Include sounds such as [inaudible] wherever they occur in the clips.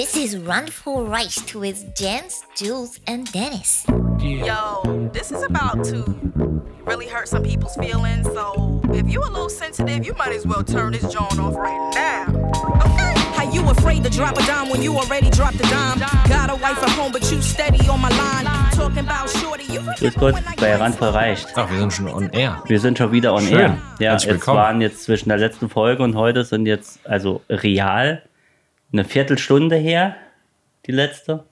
This is Run for Rice with Jens, Jules, and Dennis. Yo, this is about to really hurt some people's feelings. So if you a little sensitive, you might as well turn this joint off right now. Okay? How you afraid to drop a dime when you already dropped a dime? Got a wife at home, but you steady on my line. Talking about shorty, you Grüß Gott, bei Randvoll reicht. Ach, wir sind schon on air. Wir sind schon wieder on Schön. air. Ja, Herzlich es willkommen. waren jetzt zwischen der letzten Folge und heute sind jetzt also real eine Viertelstunde her, die letzte.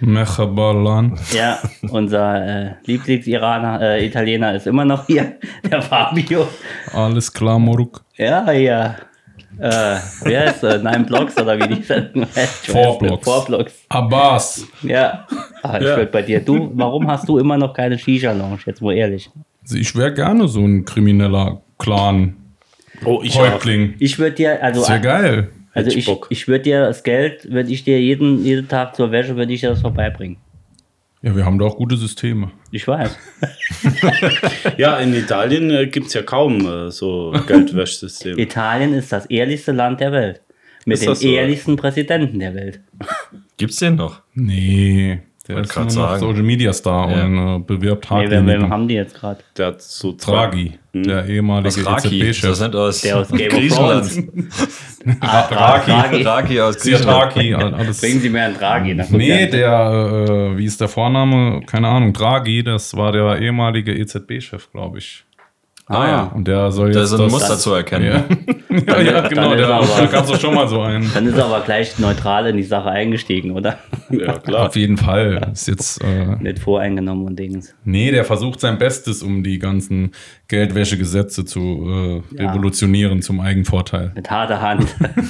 Mechabalan. Ja, unser äh, Lieblings-Iraner, äh, Italiener ist immer noch hier, der Fabio. Alles klar, Moruk. Ja, ja. Äh, wer ist äh, Nine Blocks oder wie die Sendung heißt? Four. Blocks. Four Blocks. Abbas. Ja. Ah, ich würd bei dir. Du, warum hast du immer noch keine Shisha-Lounge? Jetzt mal ehrlich. Ich wäre gerne so ein krimineller Clan. Oh, ich auch. Häuptling. Ich würde dir, also, Sehr geil. Also ich ich, Bock. ich würde dir das Geld, würde ich dir jeden, jeden Tag zur Wäsche, würde ich dir das vorbeibringen. Ja, wir haben da auch gute Systeme. Ich weiß. [laughs] Ja, in Italien äh, gibt es ja kaum äh, so Geldwäschsysteme. Italien ist das ehrlichste Land der Welt. Mit Ist dem so? ehrlichsten Präsidenten der Welt. Gibt's den noch? Nee, der ist nur noch. Social Media Star Ja. und äh, bewirbt Nee, wer, wer Hartlinge. haben die jetzt gerade? Der hat so Draghi, der ehemalige EZB-Chef. sind aus, Der aus Game of Griechenland. [laughs] Ah, Draghi. Draghi. Aus Griechenland. Draghi, alles. [laughs] Bringen Sie mir einen Draghi. Nee, der, äh, wie ist der Vorname? Keine Ahnung, Draghi, das war der ehemalige EZB-Chef, glaube ich. Ah, ja. Und der soll jetzt Da ist ein das, Muster zu erkennen. Ja, [laughs] ja, ja genau, der, da gab es schon mal so einen. Dann ist er aber gleich neutral in die Sache eingestiegen, oder? Ja, klar. Auf jeden Fall. Ist jetzt, äh, Nicht voreingenommen und Dings. nee, der versucht sein Bestes, um die ganzen Geldwäschegesetze zu äh, Ja. revolutionieren zum Eigenvorteil. Mit harter Hand.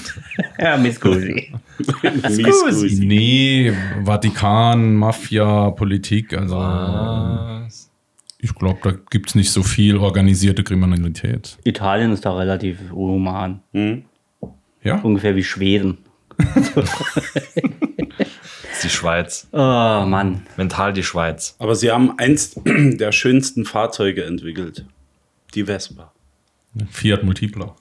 [laughs] ja, Miss Gusi. Mies gut. Nee, Vatikan, Mafia, Politik, also Was? Ich glaube, da gibt es nicht so viel organisierte Kriminalität. Italien ist da relativ human. Ja? Ungefähr wie Schweden. Das [laughs] ist die Schweiz. Oh, Mann. Mental die Schweiz. Aber sie haben eins [clears throat] der schönsten Fahrzeuge entwickelt. Die Vespa. Fiat Multipla.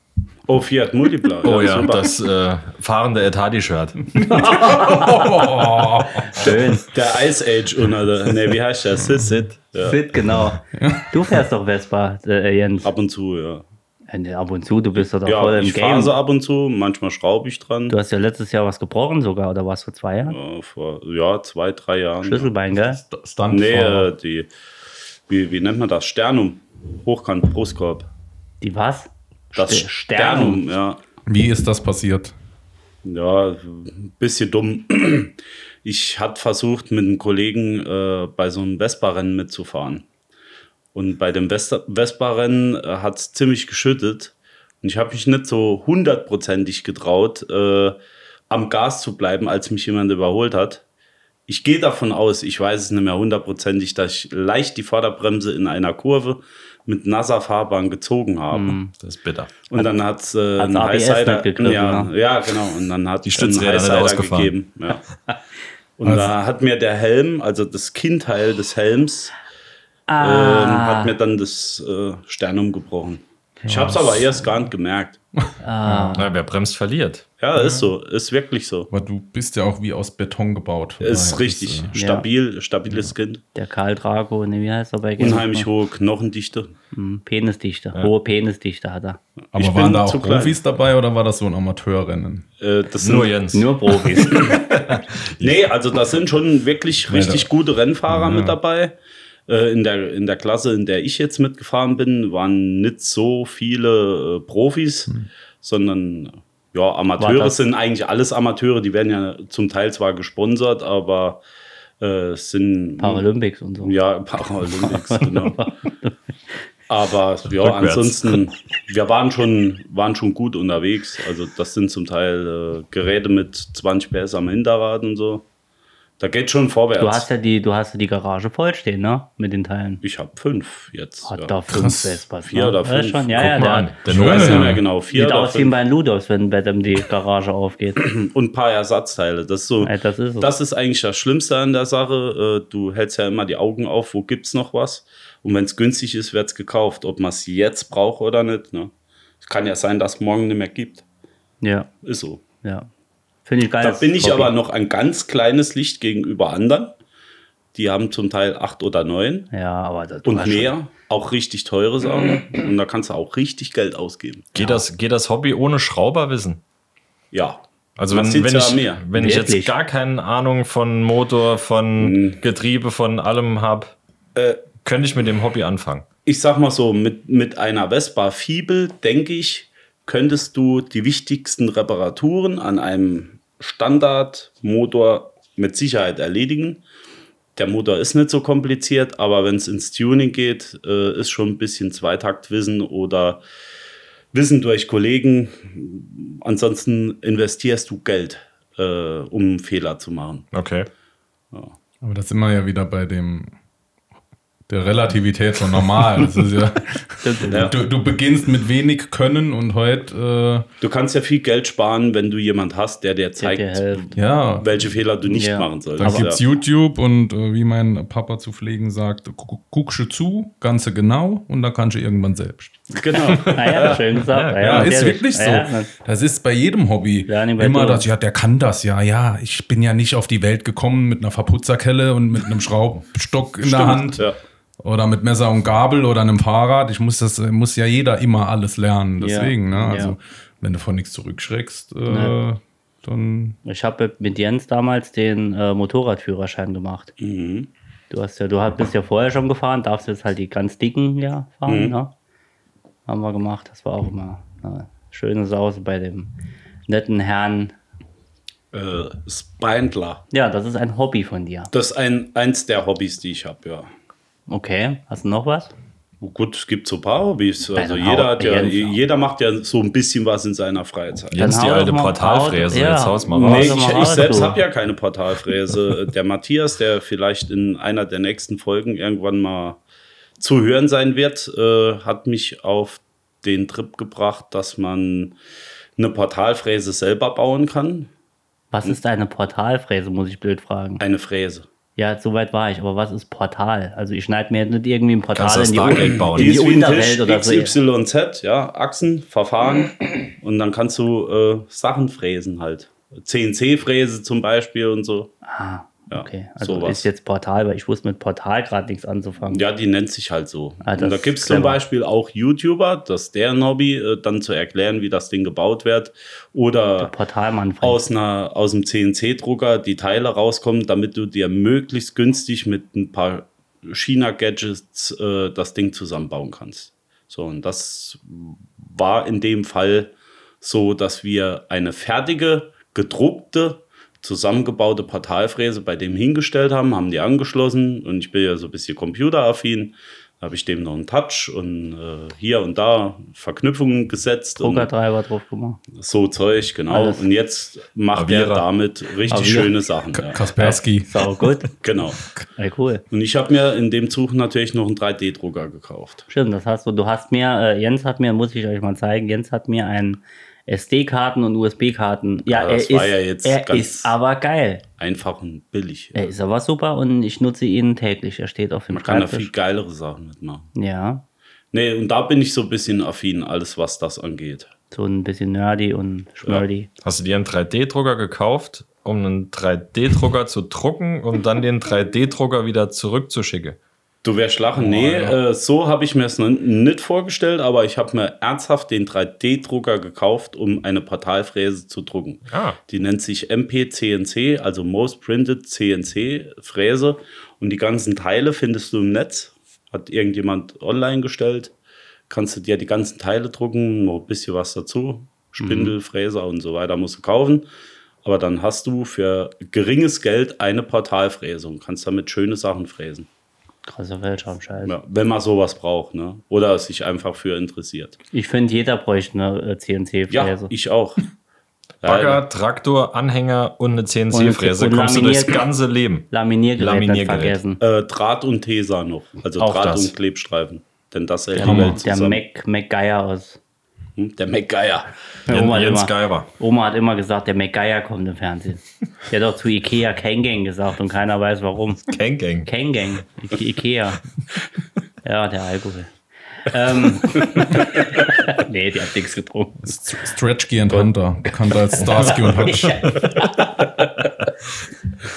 Oh, Fiat Multipla. Oh ja, super. das äh, fahrende Etadi-Shirt. [laughs] Schön. Der Ice Age unter der. Ne, wie heißt der? Sid. Sid. Ja. Fit, genau. Du fährst doch Vespa, äh, Jens. Ab und zu, ja. Äh, Ab und zu, du bist doch da Ja, voll im ich Game. fahre sie ab und zu, manchmal schraube ich dran. Du hast ja letztes Jahr was gebrochen sogar, oder was vor zwei Jahren? Ja, vor ja, zwei, drei Jahren. Schlüsselbein, gell? Stunt Nee, äh, die, wie, wie nennt man das? Sternum. Hochkant, Brustkorb. Die was? Das St- Sternum, ja. Wie ist das passiert? Ja, ein bisschen dumm. [clears throat] Ich hatte versucht, mit einem Kollegen äh, bei so einem Vespa-Rennen mitzufahren. Und bei dem Vespa-Rennen äh, hat es ziemlich geschüttet. Und ich habe mich nicht so hundertprozentig getraut, äh, am Gas zu bleiben, als mich jemand überholt hat. Ich gehe davon aus, ich weiß es nicht mehr hundertprozentig, dass ich leicht die Vorderbremse in einer Kurve mit nasser Fahrbahn gezogen habe. Das ist bitter. Und dann hat es äh, einen ABS Highsider. gegriffen, Ja, ne? ja, genau. Und dann hat Die es einen Stützräder nicht Highsider ausgefahren. gegeben. Ja. [laughs] Und da hat mir der Helm, also das Kinnteil des Helms, Ah. ähm, hat mir dann das äh, Sternum gebrochen. Ich habe es aber erst gar nicht gemerkt. Ah. Na, wer bremst, verliert. Ja, ist so. Ist wirklich so. Aber du bist ja auch wie aus Beton gebaut. Ist daher richtig. äh, Stabil, stabiles Kind. Der Karl Drago, ne, wie heißt er bei Game Unheimlich hohe Knochendichte. Hm, Penisdichte. Hohe Penisdichte hat er. aber Ich waren da auch zu klein. Profis dabei oder war das so ein Amateurrennen? Äh, das sind, Nur Jens. Nur Profis. [laughs] [laughs] Nee, also da sind schon wirklich richtig gute Rennfahrer mit dabei. Äh, in, der, in der Klasse, in der ich jetzt mitgefahren bin, waren nicht so viele äh, Profis, sondern ja, Amateure das- sind eigentlich alles Amateure, die werden ja zum Teil zwar gesponsert, aber äh, es sind Paralympics und so. ja Paralympics, [laughs] genau. Aber ja, Rückwärts. ansonsten, wir waren schon, waren schon gut unterwegs. Also das sind zum Teil äh, Geräte mit 20 PS am Hinterrad und so. Da geht schon vorwärts. Du hast ja die, du hast ja die Garage vollstehen, ne? Mit den Teilen. ich habe fünf jetzt. Hat ja. da fünf Krass. Vespas. Vier ne? oder Ja, fünf. schon, ja, Guck ja, mal der an. Der Ich weiß nicht Ja. mehr genau. Vier sieht oder aus wie fünf. bei Ludos, wenn bei dem die Garage aufgeht. [laughs] Und ein paar Ersatzteile. Das ist so. Ja, das ist es. Das ist eigentlich das Schlimmste an der Sache. Äh, Du hältst ja immer die Augen auf, wo gibt's noch was. Und wenn es günstig ist, wird's gekauft. Ob man es jetzt braucht oder nicht. Ne? Es kann ja sein, dass es morgen nicht mehr gibt. Ja, Ist so. ja. Finde ich geil. Da bin ich aber noch ein ganz kleines Licht gegenüber anderen. Die haben zum Teil acht oder neun Ja, aber das und hast schon- mehr. Auch richtig teure Sachen. [clears throat] Und da kannst du auch richtig Geld ausgeben. Geht, das, geht das Hobby ohne Schrauberwissen? Ja. Also wenn, wenn, ja ich, mehr. wenn ich jetzt gar keine Ahnung von Motor, von Mhm. Getriebe, von allem habe, Äh, könnte ich mit dem Hobby anfangen. ich sag mal so, mit, mit einer Vespa Fibel, denke ich, könntest du die wichtigsten Reparaturen an einem Standardmotor mit Sicherheit erledigen. Der Motor ist nicht so kompliziert, aber wenn es ins Tuning geht, äh, ist schon ein bisschen Zweitaktwissen oder Wissen durch Kollegen. Ansonsten investierst du Geld, äh, um Fehler zu machen. Okay. Aber das sind wir ja wieder bei dem der Relativität von normal. Das ist ja, [laughs] Ja. du, du beginnst mit wenig Können und heute, Du kannst ja viel Geld sparen, wenn du jemand hast, der dir Der zeigt, dir äh, ja, welche Fehler du nicht Ja. machen sollst. dann gibt's ja. YouTube und äh, wie mein Papa zu pflegen sagt, gu- guckst du zu, ganze genau und dann kannst du irgendwann selbst. Genau. [laughs] Naja, schön gesagt. Ja, ist natürlich. wirklich so. Ja, das- ist bei jedem Hobby. Ja, Immer das, ja, der kann das, ja, ja. Ich bin ja nicht auf die Welt gekommen mit einer Verputzerkelle und mit einem Schraubstock in der Hand. Ja. Oder mit Messer und Gabel oder einem Fahrrad. Ich muss das, muss ja jeder immer alles lernen. Deswegen, Ja, ne? Also, ja. wenn du von nichts zurückschreckst, äh, Ja. dann. Ich habe mit Jens damals den äh, Motorradführerschein gemacht. Mhm. Du hast ja, du hast- bist ja vorher schon gefahren, darfst jetzt halt die ganz dicken ja fahren, Mhm. ne? Haben wir gemacht. Das war auch immer eine schöne Sause bei dem netten Herrn. Äh, Spindler. Ja, das ist ein Hobby von dir. Das ist ein, eins der Hobbys, die ich habe, ja. Okay, hast du noch was? Oh, Gut, es gibt so ein paar Hobbys. Also dann jeder, hat ja, Jens. jeder macht ja so ein bisschen was in seiner Freizeit. Jens, die alte Portalfräse. Ja. jetzt haus mal raus. Nee, ich, ich selbst habe ja keine Portalfräse. Der Matthias, der vielleicht in einer der nächsten Folgen irgendwann mal zu hören sein wird, äh, hat mich auf den Trip gebracht, dass man eine Portalfräse selber bauen kann. Was ist eine Portalfräse, muss ich blöd fragen. Eine Fräse. Ja, so weit war ich, aber was ist Portal? Also ich schneide mir jetzt nicht irgendwie ein Portal Kannst in die, Stargate bauen. in Die die ist wie ein Unterwelt Tisch, oder so. XYZ, ja, Achsen, Verfahren. Und dann kannst du äh, Sachen fräsen halt. CNC-Fräse zum Beispiel und so. Ah, Ja, okay. Also sowas. ist jetzt Portal, weil ich wusste mit Portal gerade nichts anzufangen. Ja, die nennt sich halt so. Ah, und da gibt es zum. Beispiel auch YouTuber, das ist deren Hobby, äh, dann zu erklären, wie das Ding gebaut wird. Oder Portalmann. aus, einer, aus dem CNC-Drucker die Teile rauskommen, damit du dir möglichst günstig mit ein paar China-Gadgets äh, das Ding zusammenbauen kannst. So, und das war in dem Fall so, dass wir eine fertige, gedruckte, zusammengebaute Portalfräse bei dem hingestellt haben, haben die angeschlossen und ich bin ja so ein bisschen computeraffin. Da habe ich dem noch einen Touch und äh, hier und da Verknüpfungen gesetzt. und Druckertreiber drauf gemacht. so Zeug, genau. Alles. Und jetzt macht er Avira. damit richtig Avira. schöne Sachen. Ja. Kaspersky. Sau gut. [laughs] Genau. Ey, cool. Und ich habe mir in dem Zug natürlich noch einen 3D-Drucker gekauft. Stimmt, das hast du. Du hast mir, äh, Jens hat mir, muss ich euch mal zeigen, Jens hat mir ein SD-Karten und USB-Karten. Ja, Ja, er das ist, war ja jetzt er ganz- ist aber geil. Einfach und billig. Er ist aber super und ich nutze ihn täglich. Er steht auf dem Man kann da viel Schreibtisch. geilere Sachen mitmachen. Ja, Nee, und da bin ich so ein bisschen affin, alles was das angeht. so ein bisschen nerdy und schmördy. Hast du dir einen 3D-Drucker gekauft, um einen 3D-Drucker zu drucken und dann den 3D-Drucker wieder zurückzuschicken? Du wärst lachen. Nee, äh, so habe ich mir es noch nicht vorgestellt, aber ich habe mir ernsthaft den 3D-Drucker gekauft, um eine Portalfräse zu drucken. Ah. Die nennt sich MPCNC, also Most Printed CNC Fräse. Und die ganzen Teile findest du im Netz. Hat irgendjemand online gestellt. Kannst du dir die ganzen Teile drucken, noch ein bisschen was dazu. Spindel, Fräser und so weiter musst du kaufen. Aber dann hast du für geringes Geld eine Portalfräse und kannst damit schöne Sachen fräsen. Krasser Weltraumscheiß. Ja, wenn man sowas braucht, ne? Oder sich einfach für interessiert. Ich finde, jeder bräuchte eine äh, Ja, CNC-Fräse. ich auch. Bagger, Traktor, Anhänger und eine CNC-Fräse. Kommst du durchs ganze Leben. Laminiergerät, Laminiergerät. vergessen. Äh, Draht und Tesa noch. Also Auch Draht das. und Klebstreifen. Denn das hält die Der, Welt der zusammen. Mac, MacGyver aus. Hm, der MacGyver. Oma hat, Jens immer, Geiber. Oma hat immer gesagt, der MacGyver kommt im Fernsehen. Der hat doch zu Ikea Kangang gesagt und keiner weiß warum. Kangang, I Ikea. [laughs] Ja, der Alkohol. ähm, [laughs] nee, die hat nichts getrunken. St- Stretchky and Hunter, bekannter als Starsky und Hutch.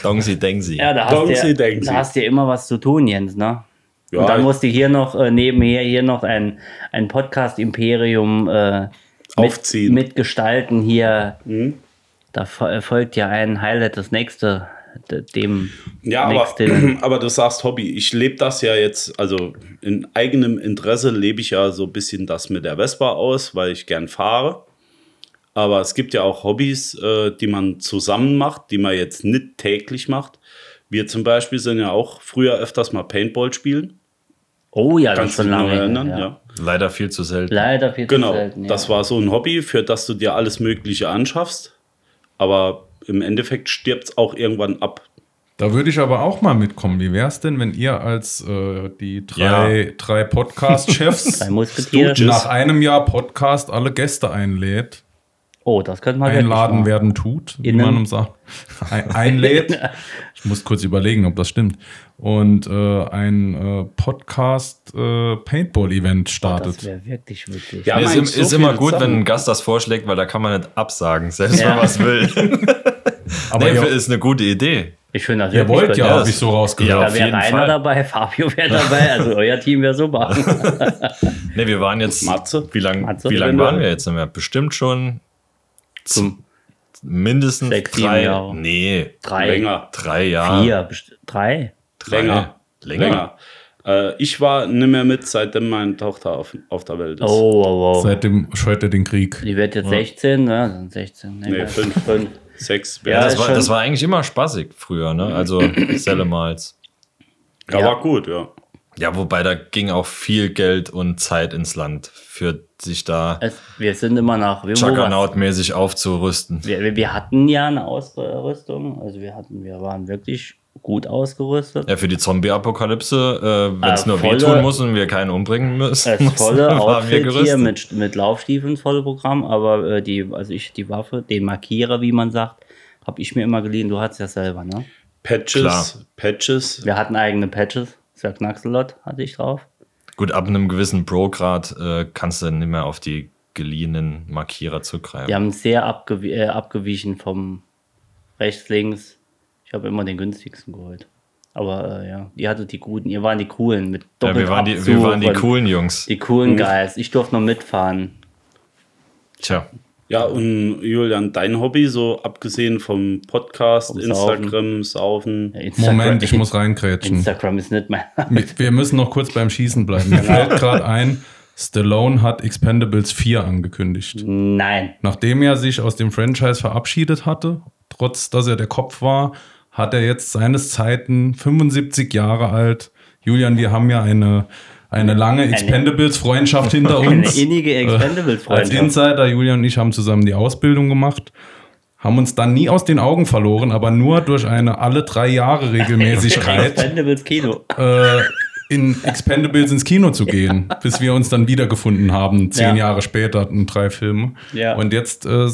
Dongsi Dengsi. Ja, da hast, du, da hast du ja immer was zu tun, Jens, ne? Ja, und dann musste hier noch äh, nebenher hier noch ein, ein Podcast-Imperium äh, mit, Aufziehen. mitgestalten hier. Da fo- folgt ja ein Highlight, das nächste, dem Ja, aber, [clears throat] aber du sagst Hobby. Ich lebe das ja jetzt, also in eigenem Interesse lebe ich ja so ein bisschen das mit der Vespa aus, weil ich gern fahre. Aber es gibt ja auch Hobbys, äh, die man zusammen macht, die man jetzt nicht täglich macht. Wir zum Beispiel sind ja auch früher öfters mal Paintball spielen. Oh ja, das Kannst ist noch lange her, erinnern? ja. Ja. Leider viel zu selten. Leider viel Genau, zu selten. Ja. das war so ein Hobby, für das du dir alles Mögliche anschaffst. Aber im Endeffekt stirbt es auch irgendwann ab. Da würde ich aber auch mal mitkommen. Wie wäre es denn, wenn ihr als äh, die drei, drei Podcast-Chefs [laughs] Drei Musketiere. nach einem Jahr Podcast alle Gäste einlädt? Oh, das könnte man einladen werden tut, wie Innen. man sagt. Ein, einlädt. [laughs] Ich muss kurz überlegen, ob das stimmt. Und äh, ein äh, Podcast äh, Paintball-Event machen. Das startet. wäre wirklich witzig. Ja, ist, so ist immer gut, Sachen. wenn ein Gast das vorschlägt, weil da kann man nicht absagen, selbst Ja. wenn man was will. [laughs] Aber nee, ihr, ist eine gute Idee. Ich finde das ihr wollt ja, das- habe ich so rausgehört. Ja, Da wäre Rainer Fall. dabei, [laughs] Fabio wäre dabei, also euer Team wäre super. [laughs] Nee, wir waren jetzt. Matze? Wie lange wie lang waren wir jetzt? Sind wir bestimmt schon Zum mindestens Sechs, drei. Jahre. Nee, drei, Länger. drei Jahre. vier, drei. Länger. Länger. Länger. Äh, ich war nicht mehr mit, seitdem meine Tochter auf, auf der Welt ist. Oh, oh, oh. Seitdem scheut er den Krieg. Die wird jetzt 16, ne? Dann 16. Nee, weiß. fünf. fünf. Sechs. Ja, Ja, Das war, das war eigentlich immer spaßig früher, ne? Also [clears throat] Sellemals. ja, ja. war gut, ja. Ja, wobei da ging auch viel Geld und Zeit ins Land, für sich da Es, wir sind immer nach. Juggernaut-mäßig aufzurüsten. wir, wir- wir hatten ja eine Ausrüstung, also wir hatten, wir waren wirklich gut ausgerüstet. Ja, für die Zombie-Apokalypse, äh, wenn es Äh, nur volle- wehtun muss und wir keinen umbringen müssen, Das [laughs] mussten- volle waren wir Outfit hier gerüstet. mit, mit Laufstiefeln, volle Programm, aber äh, die, also ich, die Waffe, den Markierer, wie man sagt, habe ich mir immer geliehen. Du hattest ja selber, ne? Patches, Klar. Patches. Wir hatten eigene Patches. Sir Knaxelot hatte ich drauf. Gut, ab einem gewissen Pro-Grad äh, kannst du nicht mehr auf die geliehenen Markierer zugreifen. Die haben sehr abgew äh, abgewichen vom rechts, links. Ich habe immer den günstigsten geholt. Aber äh, ja, ihr hattet die guten, ihr waren die coolen mit Ja, wir, waren die, wir waren die coolen Jungs. Die coolen Guys. Ich durfte noch mitfahren. Tja, Ja, und Julian, dein Hobby, so abgesehen vom Podcast, Vom Instagram, Saufen. Ja, Instagram- Moment, ich muss reinkrätschen. Instagram ist nicht mein. Wir müssen noch kurz beim Schießen bleiben. Mir fällt gerade ein, Stallone hat Expendables 4 angekündigt. Nein. Nachdem er sich aus dem Franchise verabschiedet hatte, trotz dass er der Kopf war, hat er jetzt seines Zeiten 75 Jahre alt. Julian, wir haben ja eine, eine lange Expendables-Freundschaft hinter [laughs] Eine uns. innige Als Expendables-Freundschaft. Insider, Julian und ich haben zusammen die Ausbildung gemacht, haben uns dann nie aus den Augen verloren, aber nur durch eine alle drei Jahre Regelmäßigkeit [laughs] Expendables Kino. äh, in Expendables ins Kino zu gehen, bis wir uns dann wiedergefunden haben, zehn Ja. Jahre später, in drei Filme. Ja. Und jetzt äh, äh,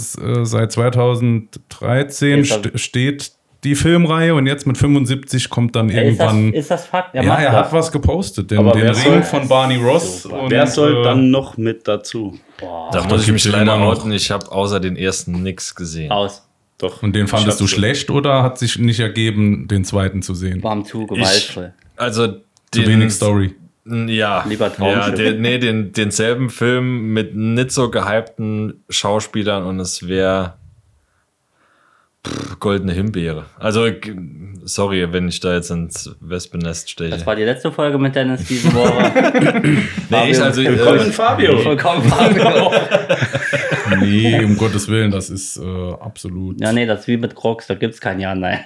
seit 2013 Ist das- st steht die Filmreihe und jetzt mit 75 kommt dann Ist das, irgendwann. ist das Fakt? Er ja, macht er das. hat was gepostet, den, Aber den wer Ring soll- von Barney Ross. Super. Und, Wer soll äh, dann noch mit dazu? Boah, da muss ich mich ja leider outen. Ich habe außer den ersten nichts gesehen. aus. Doch. Und den fandest du schlecht oder hat sich nicht ergeben, den zweiten zu sehen? Warm zu, Ich, gewaltvoll. also Zu den, wenig Story. Ja, Lieber ja den, nee, den, denselben Film mit nicht so gehypten Schauspielern und es wäre goldene Himbeere. Also, sorry, wenn ich da jetzt ins Wespennest steche. Das war die letzte Folge mit Dennis diese Woche. [laughs] nee, ich, also, Willkommen, äh, Fabio. Vollkommen Fabio. [laughs] Nee, um Gottes Willen, das ist äh, absolut. Ja, nee, das ist wie mit Crocs, da gibt's kein Ja, Nein.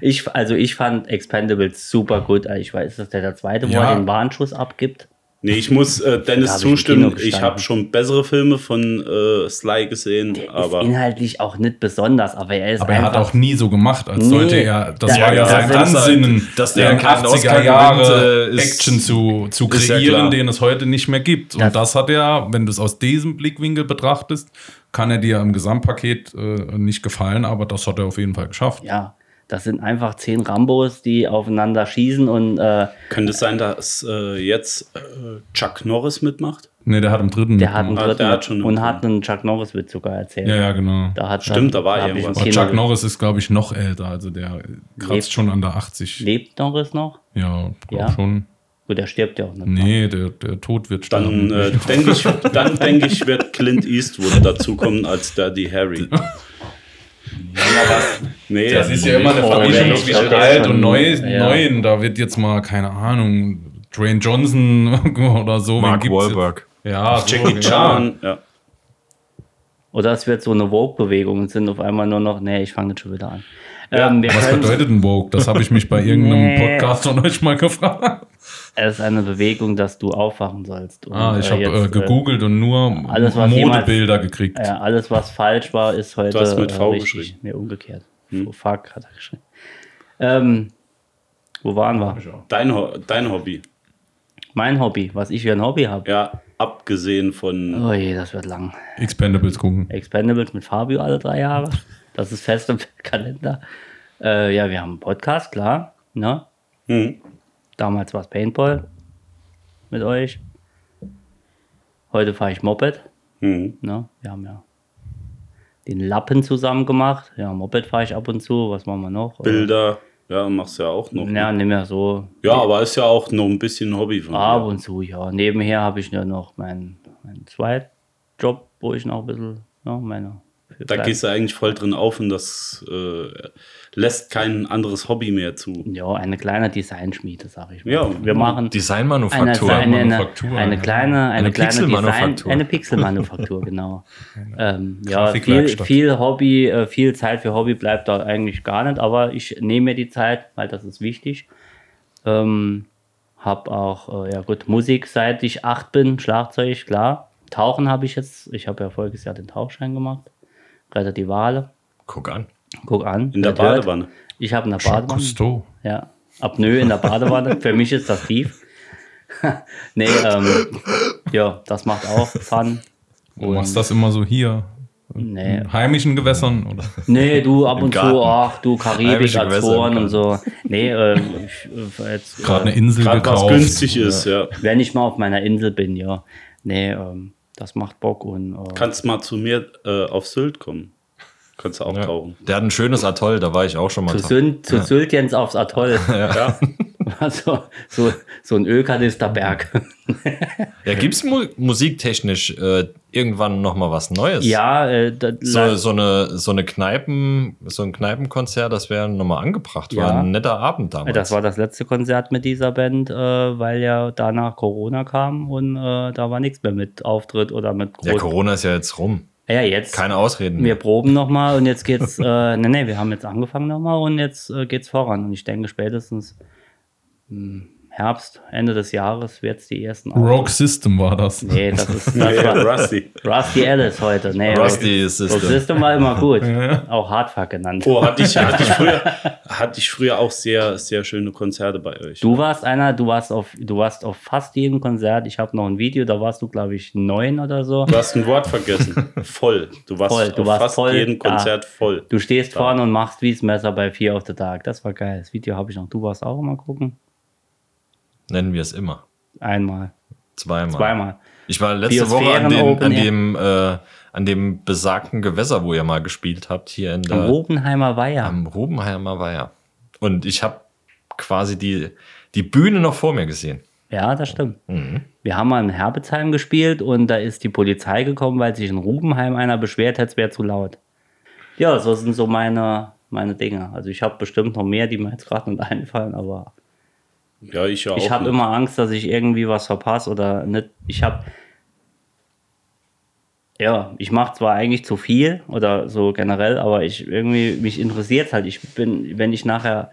Ich, also ich fand Expendables super gut. Ich weiß, ist das der, der zweite, wo Ja. er den Warnschuss abgibt? Nee, ich muss äh, Da Dennis hab ich zustimmen. Ich habe schon bessere Filme von äh, Sly gesehen, Der aber ist inhaltlich auch nicht besonders, aber er ist Aber er hat auch nie so gemacht, als Nee. sollte er, das Ja, war ja ja, sein das Ansinnen, dass der in keinen 80er Oscar Jahre äh, ist- Action zu, zu ist ja kreieren, klar. den es heute nicht mehr gibt. Das- Und das hat er, wenn du es aus diesem Blickwinkel betrachtest, kann er dir im Gesamtpaket äh, nicht gefallen, aber das hat er auf jeden Fall geschafft. Ja, Das sind einfach zehn Rambos, die aufeinander schießen und äh, Könnte es sein, dass äh, jetzt äh, Chuck Norris mitmacht? Nee, der hat im dritten. der hat einen Ah, dritten der hat schon und hat einen Chuck Norris-Witz sogar erzählt. ja, ja, genau. Da hat Stimmt, da war ich irgendwas. im Aber Chuck Norris ist, glaube ich, noch älter. Also der kratzt Lebt- schon an der 80. Lebt Norris noch? Ja, glaub Ja? schon. Gut, der stirbt ja auch nicht. Nee, der, der Tod wird sterben. Dann äh, [laughs] denke ich, dann denke ich, wird Clint Eastwood dazukommen als Daddy Harry. [laughs] nee, das ist ja immer eine Vermischung zwischen alt und neu, ja. neuen. Da wird jetzt mal, keine Ahnung, Dwayne Johnson [laughs] oder so. Mark? Wahlberg. Ja, so, Jackie ja. Chan. Ja. Oder es wird so eine Vogue-Bewegung und sind auf einmal nur noch, nee, ich fange jetzt schon wieder an. Ähm, wir Was bedeutet ein Vogue? Das habe ich mich bei [laughs] irgendeinem. Podcast von euch mal gefragt. Es ist eine Bewegung, dass du aufwachen sollst. Und, Ah, ich äh, habe äh, äh, gegoogelt und nur alles, was Modebilder gekriegt. Ja, alles, was falsch war, ist heute Du hast mit äh, V richtig. geschrieben. Nee, umgekehrt. Oh, fuck, hat er geschrieben. Ähm, wo waren wir? Dein, Ho dein Hobby. Mein Hobby, was ich für ein Hobby habe. Ja, abgesehen von. Oh je, das wird lang. Expendables gucken. Expendables mit Fabio alle drei Jahre. Das ist fest im [laughs] Kalender. Äh, ja, wir haben einen Podcast, klar. Ne? Hm. Damals war es Paintball mit euch. Heute fahre ich Moped. Hm. Ne? Wir haben ja den Lappen zusammen gemacht. Ja, Moped fahre ich ab und zu. Was machen wir noch? Bilder. Ja, machst du ja auch noch. Ja, nicht mehr so. Ja, aber ist ja auch noch ein bisschen ein Hobby von Ab dir. und zu, ja. Nebenher habe ich ja noch meinen, meinen Zweitjob, wo ich noch ein bisschen, ne, meine. Da gehst du eigentlich voll drin auf und das äh, lässt kein anderes Hobby mehr zu. Ja, eine kleine Designschmiede, sag ich mal. Ja. wir machen eine, Designmanufaktur. eine, eine, eine ja. kleine, eine, Eine kleine Design, Pixelmanufaktur. eine Pixelmanufaktur, genau. [laughs] ähm, ja, viel, viel Hobby, äh, viel Zeit für Hobby bleibt da eigentlich gar nicht, aber ich nehme mir die Zeit, weil das ist wichtig. Ähm, hab auch, äh, ja gut, Musik seit ich acht bin, Schlagzeug, klar. Tauchen habe ich jetzt, ich habe ja voriges Jahr den Tauchschein gemacht. Rette die Wale. Guck an. Guck an. In der hört. Badewanne. Ich habe in der Badewanne. Cousteau. Ja, Apnoe in der Badewanne. Für mich ist das tief. [laughs] nee, ähm, ja, das macht auch Fun. Du machst das immer so hier. Nee, In heimischen Gewässern, oder? nee du ab und Garten. zu, ach du Karibik, Azoren und so. Nee, ähm, ich, äh, jetzt, Gerade eine äh, Insel Gerade was gekauft. günstig ist, ja. wenn ich mal auf meiner Insel bin, ja. Nee, ähm, das macht Bock und äh, Kannst mal zu mir äh, auf Sylt kommen. Kannst du auch Ja. tauchen. Der hat ein schönes Atoll, da war ich auch schon mal zu. Sylt, zu Sylt Jens aufs Atoll. [laughs] Ja. Also, so, so ein Ölkanisterberg. Ja, gibt es mu musiktechnisch äh, irgendwann noch mal was Neues? ja, äh, da, So, so, eine, so eine Kneipen, so ein Kneipenkonzert, das wäre nochmal angebracht. War Ja. ein netter Abend damals. Das war das letzte Konzert mit dieser Band, äh, weil ja danach Corona kam und äh, da war nichts mehr mit Auftritt oder mit ja, groß- Corona ist ja jetzt rum. Ja, jetzt. Keine Ausreden. wir proben nochmal und jetzt geht's, äh, [laughs] nee, nee, wir haben jetzt angefangen nochmal und jetzt äh, geht's voran. Und ich denke spätestens hm, Herbst, Ende des Jahres wird's die ersten Rogue System war das. Nee, das ist [laughs] das war Rusty. Rusty Ellis heute. Nee, Rusty Rogue System. System war immer gut. Auch Hardfuck genannt. Oh, hatte ich, hatte, ich früher, hatte ich früher auch sehr, sehr schöne Konzerte bei euch. Du warst einer, du warst auf, du warst auf fast jedem Konzert. Ich habe noch ein Video, da warst du, glaube ich, neun oder so. Du hast ein Wort vergessen. Voll. Du warst Voll, du auf warst fast voll jedem da. Konzert voll. Du stehst vorne und machst wie's Messer bei Fear of the Dark. Das war geil. Das Video habe ich noch. Du warst auch immer gucken. Nennen wir es immer. Einmal, Zweimal. zweimal. Ich war letzte Woche an dem, Open an, dem, äh, an dem besagten Gewässer, wo ihr mal gespielt habt, hier in Am der, Robenheimer Weiher. am Robenheimer Weiher. Und ich habe quasi die, die Bühne noch vor mir gesehen. Ja, das stimmt. Wir haben mal in Herbetsheim gespielt und da ist die Polizei gekommen, weil sich in Rubenheim einer beschwert hat, es wäre zu laut. Ja, so sind so meine, meine Dinge. Also ich habe bestimmt noch mehr, die mir jetzt gerade nicht einfallen, aber Ja, ich ja auch. ich habe immer Angst, dass ich irgendwie was verpasse oder nicht. Ich habe ja, ich mache zwar eigentlich zu viel oder so generell, aber ich irgendwie mich interessiert halt. Ich bin, wenn ich nachher,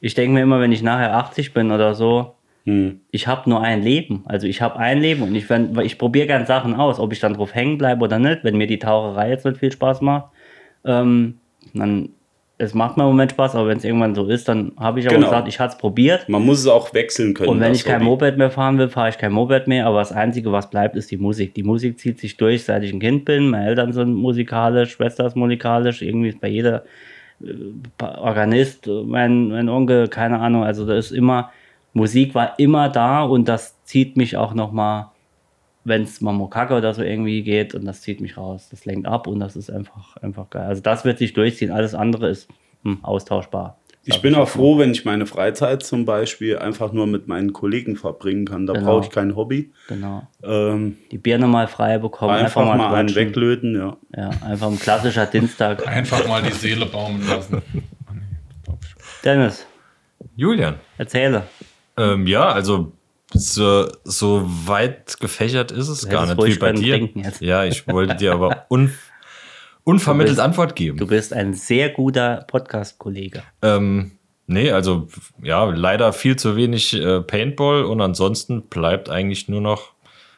ich denke mir immer, wenn ich nachher 80 bin oder so, Hm. ich habe nur ein Leben. Also ich habe ein Leben und ich, wenn, ich probiere gern Sachen aus, ob ich dann drauf hängen bleibe oder nicht. Wenn mir die Taucherei jetzt nicht viel Spaß macht, ähm, dann es macht mir im Moment Spaß, aber wenn es irgendwann so ist, dann habe ich aber Genau. gesagt, ich hatte es probiert. Man muss es auch wechseln können. Und wenn ich kein. Moped mehr fahren will, fahre ich kein Moped mehr. Aber das Einzige, was bleibt, ist die Musik. Die Musik zieht sich durch, seit ich ein Kind bin. Meine Eltern sind musikalisch, Schwester ist musikalisch. Irgendwie ist bei jeder äh, Organist, mein, mein Onkel, keine Ahnung. Also da ist immer, Musik war immer da und das zieht mich auch nochmal, wenn es mal Mokaka oder so irgendwie geht und das zieht mich raus. Das lenkt ab und das ist einfach, einfach geil. Also das wird sich durchziehen. Alles andere ist hm, austauschbar. Ich bin auch froh, wenn ich meine Freizeit zum Beispiel einfach nur mit meinen Kollegen verbringen kann. Da Genau. brauche ich kein Hobby. Genau. Ähm, Die Birne mal frei bekommen, einfach, mal einen quatschen. weglöten, ja. Ja, einfach ein klassischer Dienstag. [laughs] Einfach mal die Seele baumen lassen. [laughs] Dennis, Julian. erzähle. Ähm, ja, also so, so weit gefächert ist es gar nicht wie bei dir. Ja, ich wollte dir aber [laughs] un, unvermittelt bist- Antwort geben. Du bist ein sehr guter Podcast-Kollege. Ähm, nee, also ja, leider viel zu wenig äh, Paintball und ansonsten bleibt eigentlich nur noch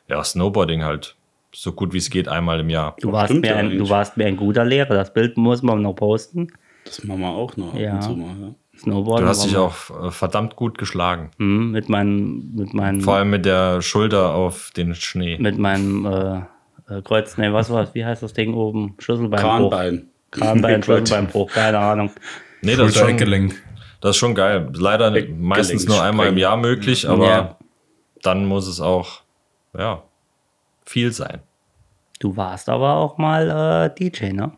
ja, Snowboarding halt. So gut wie es geht, einmal im Jahr. Du warst, mir ja ein, du warst mir ein guter Lehrer. Das Bild muss man noch posten. Das machen wir auch noch ab Ja. und zu mal. Ja. Snowboarden. Du hast dich war- auch äh, verdammt gut geschlagen. Mhm, mit meinen, mit meinen, Vor allem mit der Schulter auf den Schnee. mit meinem äh, äh, Kreuz, nee, was war's? Wie heißt das Ding oben? Schlüsselbeinbruch. Kranbein. Kranbein. [laughs] Schlüsselbeinbruch, keine Ahnung. Nee, das ist, schon, Schulter-Eckgelenk. das ist schon geil. Leider Eck- meistens Gelenk nur einmal im. Jahr möglich, aber Ja. dann muss es auch ja, viel sein. Du warst aber auch mal äh, DJ, ne?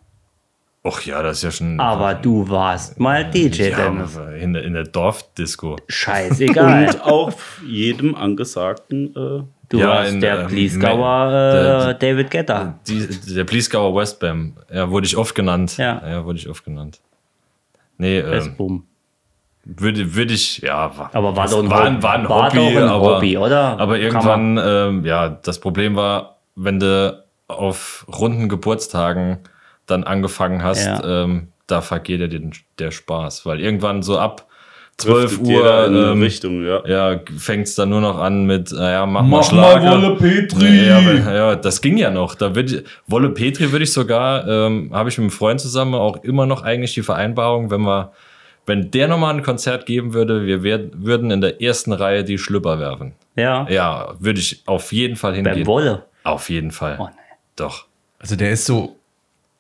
Och ja, das ist ja schon. Aber du warst mal DJ, ja, Dennis. in, der, in der Dorfdisco. Scheißegal. [laughs] Und auf jedem angesagten äh, Du Ja, warst in, der ähm, Bliesgauer der- äh, David Getter. Die, der Bliesgauer Westbam, ja, wurde ich oft genannt. Ja. wurde ich oft genannt. Nee, ähm, Festboom. würde, würde ich, ja, war, Aber war doch ein war, Hobby- war ein war Hobby, doch ein aber, Hobby, oder? Aber irgendwann, ähm, ja, das Problem war, wenn du auf runden Geburtstagen dann angefangen hast, Ja. ähm, da vergeht dir den, der Spaß, weil irgendwann so ab 12 driftet Uhr ähm, Richtung, ja. ja, fängt es dann nur noch an mit, naja, mach, mal Mach mal Schlager. Wolle Petri. Ja, aber, ja, das ging ja noch. Da würd, Wolle Petri würde ich sogar, ähm, habe ich mit einem Freund zusammen auch immer noch eigentlich die Vereinbarung, wenn wir, wenn der nochmal ein Konzert geben würde, wir werd, würden in der ersten Reihe die Schlüpper werfen. Ja. Ja, würde ich auf jeden Fall Beim hingehen. Wolle. Auf jeden Fall. Oh, nee. Doch. Also der ist so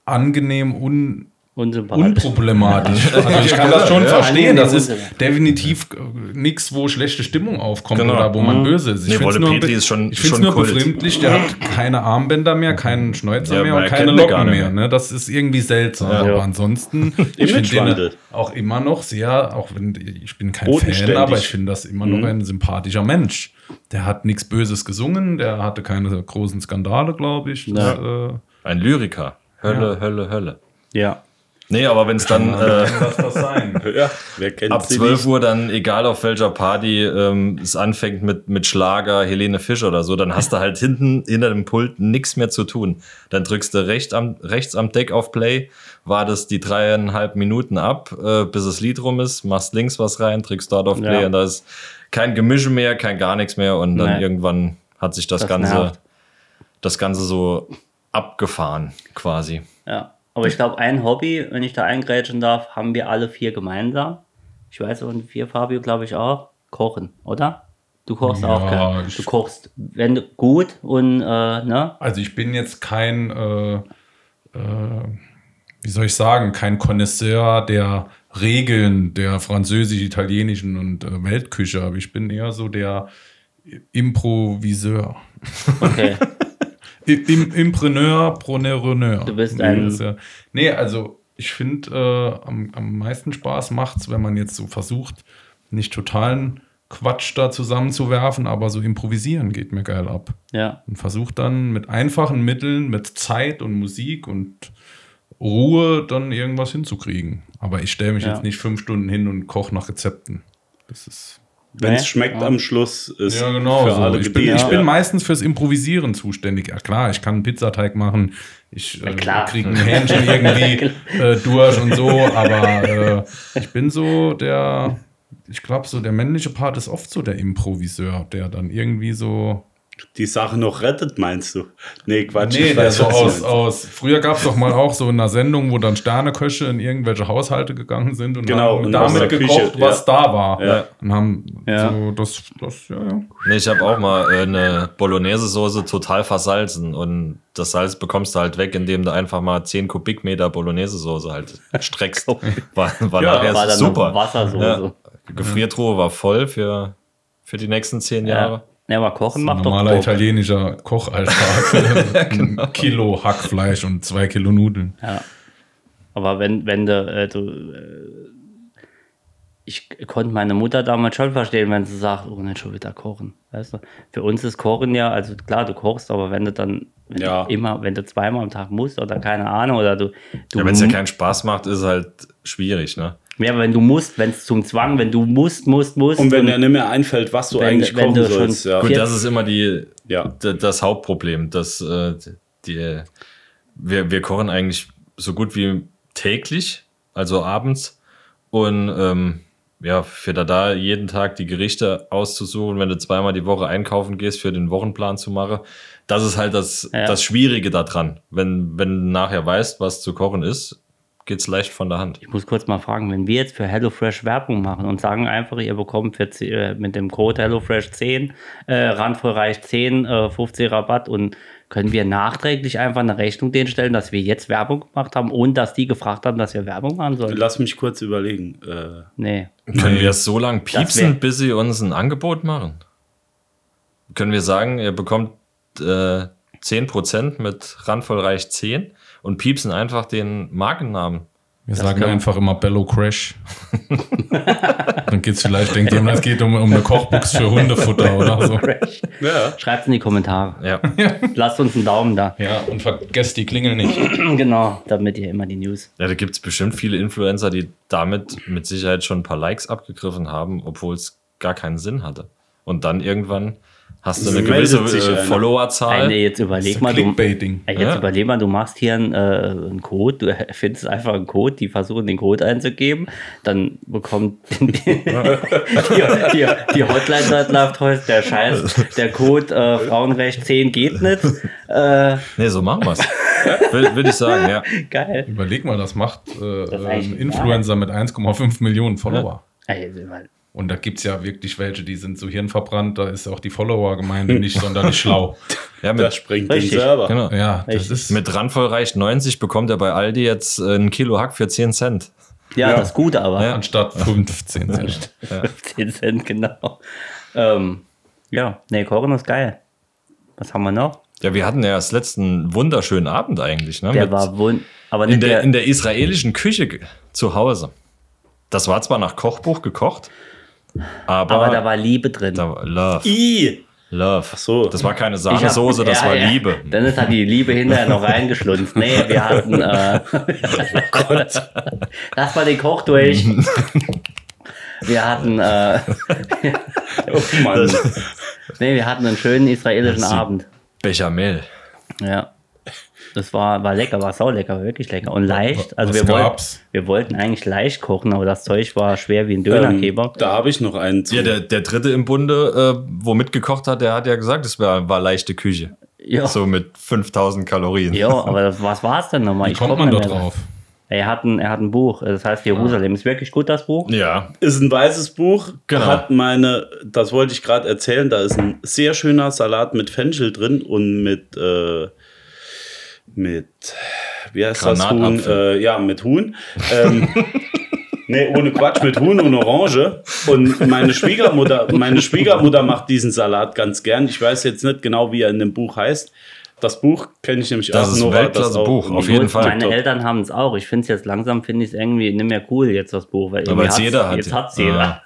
angenehm un unproblematisch. [laughs] Also ich kann das schon Ja, verstehen. Das ist definitiv nichts, wo schlechte Stimmung aufkommt Genau. oder wo man böse ist. Ich Nee, find's Wolle nur, schon- ich find's schon nur befremdlich. Der hat keine Armbänder mehr, keinen Schnäuzer Ja, mehr und keine Locken mehr. mehr. Ne? Das ist irgendwie seltsam. Aber ansonsten [laughs] ich find den Imagewandel. auch immer noch sehr, auch wenn ich bin kein Fan, aber ich finde das immer noch ein sympathischer Mensch. Der hat nichts Böses gesungen, der hatte keine großen Skandale, glaube ich. Das, äh, Ein Lyriker. Hölle, Hölle, Hölle. Ja. Nee, aber wenn es dann äh, was das sein? [laughs] ja. Wer kennt ab sie 12 nicht? Uhr dann, egal auf welcher Party ähm, es anfängt mit, mit Schlager, Helene Fischer oder so, dann hast du halt hinten hinter dem Pult nichts mehr zu tun. Dann drückst du recht am, rechts am Deck auf Play, wartest die dreieinhalb Minuten ab, äh, bis das Lied rum ist, machst links was rein, drückst dort auf Play Ja. und da ist kein Gemische mehr, kein gar nichts mehr und dann Nee. irgendwann hat sich das, Das Ganze, nervt. das Ganze so abgefahren quasi. Ja. Aber ich glaube, ein Hobby, wenn ich da eingrätschen darf, haben wir alle vier gemeinsam. Ich weiß, und vier Fabio, glaube ich, auch. Kochen, oder? Du kochst Ja, auch ich- Du kochst, wenn du gut und, äh, ne? Also ich bin jetzt kein, äh, äh, wie soll ich sagen, kein Connoisseur der Regeln der französisch-italienischen und äh, Weltküche, aber ich bin eher so der Improviseur. Okay. [laughs] Im, Impreneur, Preneur. Du bist ein- Ja. Nee, also ich finde, äh, am, am meisten Spaß macht's, wenn man jetzt so versucht, nicht totalen Quatsch da zusammenzuwerfen, aber so improvisieren geht mir geil ab. ja. Und versucht dann mit einfachen Mitteln, mit Zeit und Musik und Ruhe dann irgendwas hinzukriegen. Aber ich stelle mich Ja. jetzt nicht fünf Stunden hin und koche nach Rezepten. Das ist. Wenn es Nee? schmeckt Ja. am Schluss, ist Ja, genau. für So. alle Ich, bin, ich bin meistens fürs Improvisieren zuständig. Ja, klar, ich kann einen Pizzateig machen. Ich äh, kriege ein Hähnchen irgendwie [laughs] äh, durch und so. Aber äh, ich bin so der, ich glaube, so der männliche Part ist oft so der Improviseur, der dann irgendwie so Die Sache noch rettet, meinst du? Nee, Quatsch. Nee, ich weiß, so was du aus, aus. Früher gab es doch mal auch so in einer Sendung, wo dann Sterneköche in irgendwelche Haushalte gegangen sind und Genau, haben und damit gekocht, Küche, was da war. Ja. Und haben Ja. so das, das, ja, ja. Nee, ich habe auch mal äh, eine Bolognese-Soße total versalzen und das Salz bekommst du halt weg, indem du einfach mal 10 Kubikmeter Bolognese-Soße halt streckst. [laughs] War, war Ja, nachher war dann super. Wassersoße. Ja. Gefriertruhe war voll für, für die nächsten 10 Jahre. Ja. aber Kochen macht doch normaler italienischer Kochalltag. [laughs] genau. Ein Kilo Hackfleisch und zwei Kilo Nudeln. Ja. Aber wenn, wenn du, äh, du äh, ich konnte meine Mutter damals schon verstehen, wenn sie sagt, oh, nicht schon wieder kochen. Weißt du? Für uns ist Kochen ja, also klar, du kochst, aber wenn du dann wenn Ja. du immer, wenn du zweimal am Tag musst oder keine Ahnung, oder du, du Ja, wenn es ja keinen Spaß macht, ist halt schwierig, ne? ja, wenn du musst, wenn es zum Zwang, wenn du musst, musst, musst. Und wenn dir nicht mehr einfällt, was du Wenn- eigentlich wenn kochen du schon sollst. Ja. Gut, das ist immer die, Ja. das Hauptproblem. Dass, äh, die, wir, wir kochen eigentlich so gut wie täglich, also abends. Und ähm, ja, für da, da jeden Tag die Gerichte auszusuchen, wenn du zweimal die Woche einkaufen gehst, für den Wochenplan zu machen, das ist halt das, Ja. das Schwierige daran. Wenn, wenn du nachher weißt, was zu kochen ist, geht's leicht von der Hand. Ich muss kurz mal fragen, wenn wir jetzt für HelloFresh Werbung machen und sagen einfach, ihr bekommt für, äh, mit dem Code HelloFresh 10, äh, randvollreich 10, äh, 50 Rabatt und können wir nachträglich einfach eine Rechnung denen stellen, dass wir jetzt Werbung gemacht haben, ohne dass die gefragt haben, dass wir Werbung machen sollen? Lass mich kurz überlegen. Äh, Nee. Können wir es so lange piepsen, bis sie uns ein Angebot machen? Können wir sagen, ihr bekommt äh, 10% mit Randvollreich 10 und piepsen einfach den Markennamen? Wir sagen kann- einfach immer Bello Crash. [laughs] Dann geht's vielleicht, denkt jemand, es geht um, um eine Kochbox für Hundefutter oder so. ja. Schreibt in die Kommentare. Ja. [laughs] Lasst uns einen Daumen da. Ja, und vergesst die Klingel nicht. [clears throat] genau, damit ihr immer die News. ja, da gibt es bestimmt viele Influencer, die damit mit Sicherheit schon ein paar Likes abgegriffen haben, obwohl es gar keinen Sinn hatte. Und dann irgendwann hast du eine gewisse sich äh. Followerzahl. Ey, jetzt überleg mal, du, jetzt Ja. überleg mal, du machst hier einen, äh, einen Code, du [laughs] findest einfach einen Code, die versuchen den Code einzugeben, dann bekommt [laughs] die, die, die, die Hotline dort läuft heute, der Scheiß, der Code äh, Frauenrecht 10 geht nicht. Äh, Nee, so machen wir's. Würde würd ich sagen, ja. geil. Überleg mal, das macht äh, ist ein Influencer mit 1,5 Millionen Follower. Ey, Und da gibt's ja wirklich welche, die sind so hirnverbrannt, da ist auch die Follower-Gemeinde nicht sonderlich schlau. [laughs] Ja, Das mit, springt Richtig. den Server. genau. Ja, das ist Mit Randvollreich 90 bekommt er bei Aldi jetzt äh, ein Kilo Hack für 10 Cent. ja, das Gute aber. Ja. anstatt 15 [laughs] Cent. 15 Cent, genau. Ähm, ja, nee, Kochen ist geil. Was haben wir noch? Ja, wir hatten ja erst letzten wunderschönen Abend eigentlich, ne? Der Mit- war wund, aber in der, der, in der israelischen Küche zu Hause. Das war zwar nach Kochbuch gekocht, aber, aber da war Liebe drin. da war Love. I. Love. Ach so. Das war keine Sahnesoße, das ja, war ja. Liebe. Dennis hat die Liebe hinterher noch reingeschlunzt. Nee, wir hatten. Äh, [laughs] Lass mal den Koch durch. [laughs] Wir hatten. Äh, Oh Mann. [laughs] nee, wir hatten einen schönen israelischen Das Abend. Bechamel. Ja. Das war, war lecker, war sau lecker, wirklich lecker. Und leicht. Also Was wir, wollten, gab's? wir wollten eigentlich leicht kochen, aber das Zeug war schwer wie ein Ähm, Dönerkeber. da habe ich noch einen zu. Ja, der, der dritte im Bunde, äh, wo mitgekocht hat, der hat ja gesagt, es war, war leichte Küche. ja. So mit 5000 Kalorien. ja, aber das, was war es denn nochmal? Wie kommt komm man da drauf? Er hat, ein, er hat ein Buch, das heißt Jerusalem. Ist wirklich gut, das Buch? Ja. ist ein weißes Buch. Genau. Hat meine, das wollte ich gerade erzählen, da ist ein sehr schöner Salat mit Fenchel drin und mit, äh, mit, wie heißt das Huhn? Äh, ja, mit Huhn. Ähm, [laughs] nee, ohne Quatsch, mit Huhn und Orange. Und meine Schwiegermutter, meine Schwiegermutter macht diesen Salat ganz gern. Ich weiß jetzt nicht genau, wie er in dem Buch heißt. Das Buch kenne ich nämlich Das auch. ist Nora, Weltklasse auch- Buch, auf jeden Fall. Meine. Eltern haben es auch. Ich finde es jetzt langsam, finde ich es irgendwie nicht mehr cool, jetzt das Buch. Weil irgendwie jetzt jeder hat. Jetzt hat es jeder. Ja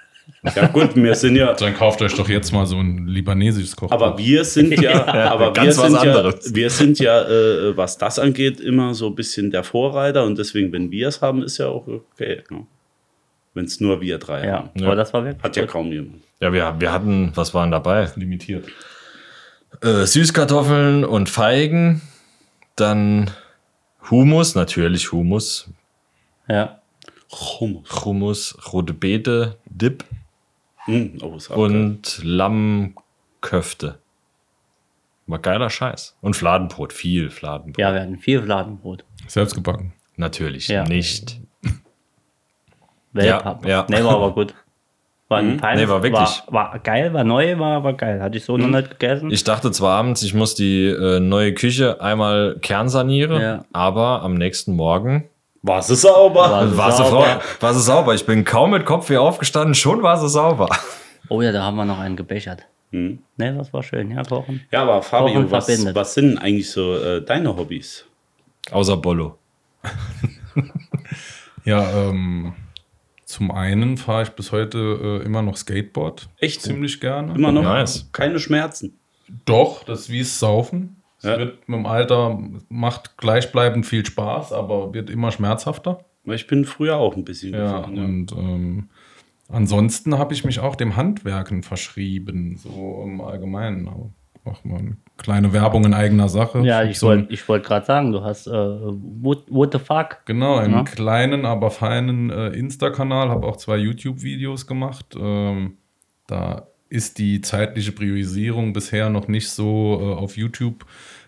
gut, wir sind ja, Dann kauft euch doch jetzt mal so ein libanesisches Kochbuch. Aber wir sind [laughs] ja, aber wir ganz was sind ja, anderes. wir sind ja, äh, was das angeht, immer so ein bisschen der Vorreiter und deswegen, wenn wir es haben, ist ja auch okay. Ne? Wenn es nur wir drei Ja, haben. aber das war wirklich Hat ja gut. kaum jemand. Ja, wir, wir hatten, was waren dabei? limitiert. Äh, Süßkartoffeln und Feigen. Dann Humus, natürlich Humus. Ja. Hummus. Hummus, rote Beete, Dip Hm, oh, und Lammköfte. War geiler Scheiß. Und Fladenbrot, viel Fladenbrot. Ja, wir hatten viel Fladenbrot. Selbst gebacken. Natürlich Ja. nicht. Weltpapa. ja. Nee, war aber gut. War ein feines, Nee, war wirklich. War, war geil, war neu, war, war geil. Hatte ich so noch nicht gegessen. Ich dachte zwar abends, ich muss die äh, neue Küche einmal kernsanieren, Ja. aber am nächsten Morgen War sie sauber? War- war sie, Sauber. war sie sauber. Ich bin kaum mit Kopf hier aufgestanden, schon war sie sauber. oh ja, da haben wir noch einen gebechert. Hm. Ne, das war schön. Ja, kochen. Ja, aber Fabio, Kochen was, verbindet. was sind eigentlich so äh, deine Hobbys? Außer Bollo. [laughs] Ja, ähm, zum einen fahre ich bis heute äh, immer noch Skateboard. Echt? Ziemlich gerne. Immer noch Nice. keine Schmerzen. Doch, das ist wie es Saufen. Es Ja. wird mit dem Alter, macht gleichbleibend viel Spaß, aber wird immer schmerzhafter. Weil Ich bin früher auch ein bisschen Ja, gefahren. Ja. und ähm, ansonsten habe ich mich auch dem Handwerken verschrieben, so im Allgemeinen. Auch mal eine kleine Werbung in eigener Sache. Ja, ich so wollte wollt gerade sagen, du hast äh, what, what the fuck? Genau, einen Ja. kleinen, aber feinen äh, Insta-Kanal, habe auch zwei YouTube-Videos gemacht. Ähm, da ist die zeitliche Priorisierung bisher noch nicht so äh, auf YouTube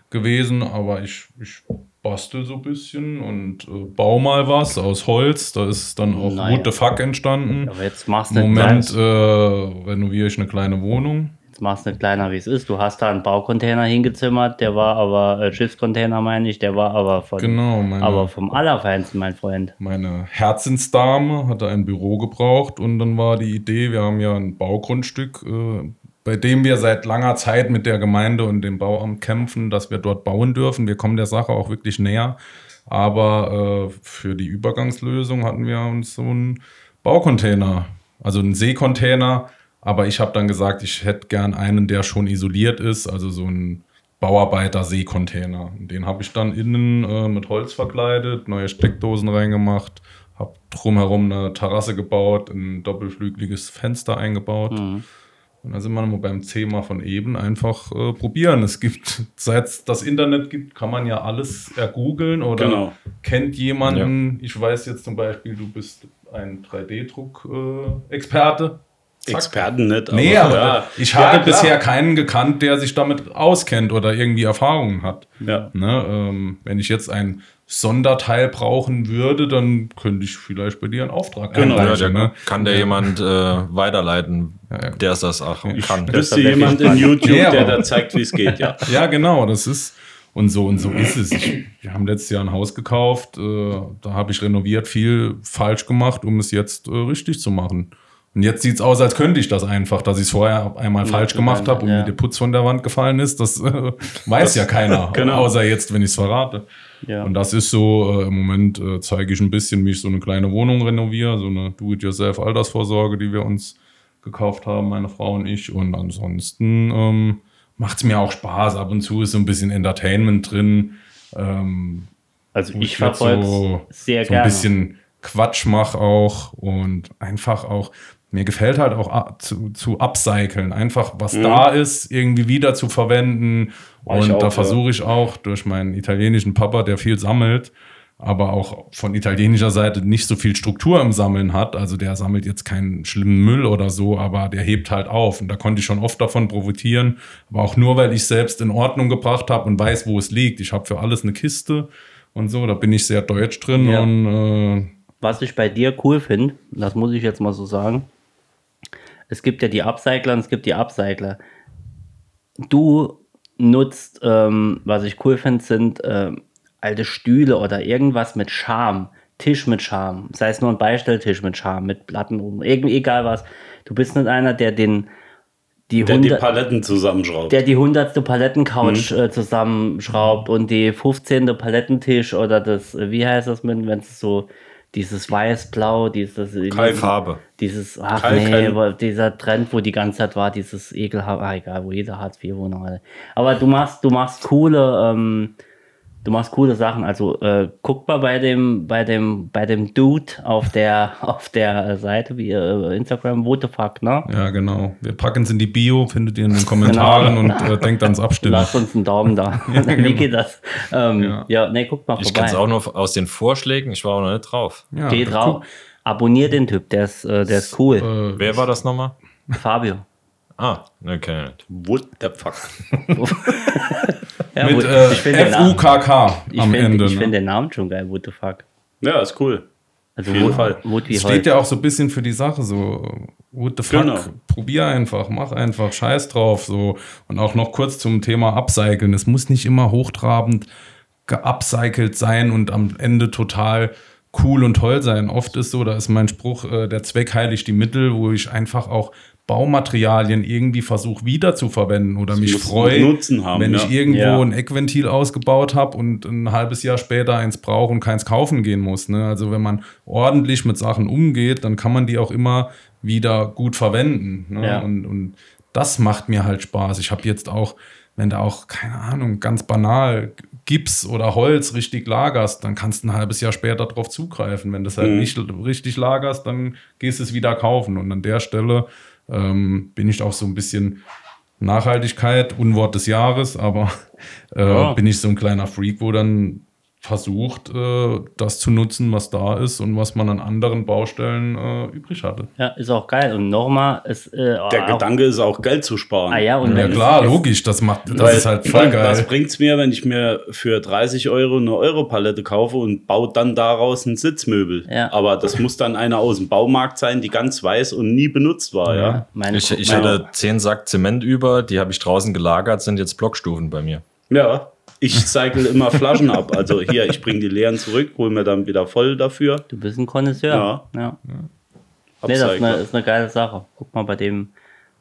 gewesen, aber ich, ich bastel so ein bisschen und äh, baue mal was aus Holz. Da ist dann auch Naja. What the Fuck entstanden. Aber jetzt machst du Moment äh, renoviere ich eine kleine Wohnung. Jetzt machst du nicht kleiner, wie es ist. Du hast da einen Baucontainer hingezimmert, der war aber, äh, Schiffscontainer meine ich, der war aber von, Genau, meine- aber vom Allerfeinsten, mein Freund. Meine Herzensdame hatte ein Büro gebraucht und dann war die Idee, wir haben ja ein Baugrundstück, äh, bei dem wir seit langer Zeit mit der Gemeinde und dem Bauamt kämpfen, dass wir dort bauen dürfen. Wir kommen der Sache auch wirklich näher. Aber äh, für die Übergangslösung hatten wir uns so einen Baucontainer, also einen Seekontainer. Aber ich habe dann gesagt, ich hätte gern einen, der schon isoliert ist, also so ein Bauarbeiter-Seekontainer. Den habe ich dann innen äh, mit Holz verkleidet, neue Steckdosen reingemacht, habe drumherum eine Terrasse gebaut, ein doppelflügeliges Fenster eingebaut. Und da sind wir nochmal beim Thema von eben einfach äh, probieren. Es gibt, [laughs] seit es das Internet gibt, kann man ja alles ergoogeln oder Genau. kennt jemanden. Ich weiß jetzt zum Beispiel, du bist ein 3D-Druck-Experte. Experten nicht, Nee, aber ja. ich Ja, habe klar. bisher keinen gekannt, der sich damit auskennt oder irgendwie Erfahrungen hat. Ja. Ne, ähm, wenn ich jetzt ein Sonderteil brauchen würde, dann könnte ich vielleicht bei dir einen Auftrag Genau. Ja, der, ne? kann der jemand äh, weiterleiten, Ja, ja. der es das auch kann. Wüsste jemand in YouTube, Ja, der aber- da zeigt, wie es geht, ja. [laughs] Ja, genau, das ist und so und so ist es. Ich, wir haben letztes Jahr ein Haus gekauft, äh, da habe ich renoviert, viel falsch gemacht, um es jetzt äh, richtig zu machen. Und jetzt sieht es aus, als könnte ich das einfach, dass ich es vorher einmal falsch gemacht habe und ja. mir der Putz von der Wand gefallen ist. Das äh, [laughs] weiß ja keiner, [laughs] Genau. außer jetzt, wenn ich es verrate. Ja. Und das ist so, äh, im Moment äh, zeige ich ein bisschen, wie ich so eine kleine Wohnung renoviere, so eine Do-it-yourself-Altersvorsorge, die wir uns gekauft haben, meine Frau und ich. Und ansonsten ähm, macht es mir auch Spaß. Ab und zu ist so ein bisschen Entertainment drin. Ähm, Also ich verfolge so, sehr so gerne. ein bisschen Quatsch mache auch und einfach auch, mir gefällt halt auch zu, zu upcyclen. Einfach, was da ist, irgendwie wieder zu verwenden. Ich Und auch, da versuche ich auch durch meinen italienischen Papa, der viel sammelt, aber auch von italienischer Seite nicht so viel Struktur im Sammeln hat. Also der sammelt jetzt keinen schlimmen Müll oder so, aber der hebt halt auf. Und da konnte ich schon oft davon profitieren. Aber auch nur, weil ich selbst in Ordnung gebracht habe und weiß, wo es liegt. Ich habe für alles eine Kiste und so. Da bin ich sehr deutsch drin. Ja. Und äh, Was ich bei dir cool finde, das muss ich jetzt mal so sagen, es gibt ja die Upcycler und es gibt die Upcycler. Du nutzt, ähm, was ich cool finde, sind ähm, alte Stühle oder irgendwas mit Charme. Tisch mit Charme. Sei es nur ein Beistelltisch mit Charme, mit Platten oben, egal was. Du bist nicht einer, der den die Der die 100 Paletten zusammenschraubt. der die hundertste Palettencouch Mhm. äh, zusammenschraubt und die 15. Palettentisch oder das, äh, wie heißt das wenn es so dieses weiß-blau, dieses Keine Farbe. dieses, ach Kalken. nee, wo- dieser Trend, wo die ganze Zeit war, dieses ekelhaft, ah, egal, wo jeder Hartz IV Wohnung hatte. Aber du machst, du machst coole, ähm, du machst coole Sachen. Also äh, guck mal bei dem, bei dem, bei dem Dude auf der, [laughs] auf der Seite wie äh, Instagram, what the fuck, ne? ja, genau. Wir packen es in die Bio, findet ihr in den Kommentaren und [laughs] äh, denkt ans Abstimmen. Lass uns einen Daumen da. [laughs] Wie geht das? Ähm, ja. Ja. nee, guck mal Ich vorbei. kenne es auch nur aus den Vorschlägen, ich war auch noch nicht drauf. Ja, Geh drauf. Abonnier den Typ, der ist, äh, der ist cool. Äh, Wer war das nochmal? Fabio. Ah, ne, ich nicht. What the fuck? Ja, Mit äh, F-U-K-K am find- Ende. Ich ne? finde den Namen schon geil, what the fuck. Ja, ist cool. Also Auf jeden Fall. Holz. steht ja auch so ein bisschen für die Sache, so, what the fuck, Genau. probier einfach, mach einfach, scheiß drauf, so. Und auch noch kurz zum Thema Upcyclen. Es muss nicht immer hochtrabend geupcycelt sein und am Ende total cool und toll sein. Oft ist so, da ist mein Spruch, äh, der Zweck heiligt die Mittel, wo ich einfach auch Baumaterialien irgendwie versuche wieder zu verwenden oder mich muss freue, haben, wenn ja. ich irgendwo Ja. ein Eckventil ausgebaut habe und ein halbes Jahr später eins brauche und keins kaufen gehen muss. Ne? Also wenn man ordentlich mit Sachen umgeht, dann kann man die auch immer wieder gut verwenden. Ne? Ja. Und, und das macht mir halt Spaß. Ich habe jetzt auch, wenn du auch, keine Ahnung, ganz banal Gips oder Holz richtig lagerst, dann kannst du ein halbes Jahr später drauf zugreifen. Wenn du es halt nicht richtig lagerst, dann gehst du es wieder kaufen. Und an der Stelle ähm, bin ich auch so ein bisschen Nachhaltigkeit, Unwort des Jahres, aber äh, Ja. bin ich so ein kleiner Freak, wo dann versucht, äh, das zu nutzen, was da ist und was man an anderen Baustellen äh, übrig hatte. Ja, ist auch geil. Und nochmal, es äh, Der auch, Gedanke ist auch, Geld zu sparen. Ah ja, und Ja klar, es, logisch, das macht, das Weil, ist halt voll Was geil. bringt's mir, wenn ich mir für 30 Euro eine Euro-Palette kaufe und baue dann daraus ein Sitzmöbel? Ja. Aber das muss dann einer aus dem Baumarkt sein, die ganz weiß und nie benutzt war, ja. Ja, meine, Ich, ich meine, hatte 10 Sack Zement über, die habe ich draußen gelagert, sind jetzt Blockstufen bei mir. Ja. Ich cycle immer Flaschen ab. Also hier, ich bringe die leeren zurück, hole mir dann wieder voll dafür. Du bist ein Connoisseur. Ja. ja. Nee, das ist eine, ist eine geile Sache. Guck mal bei dem,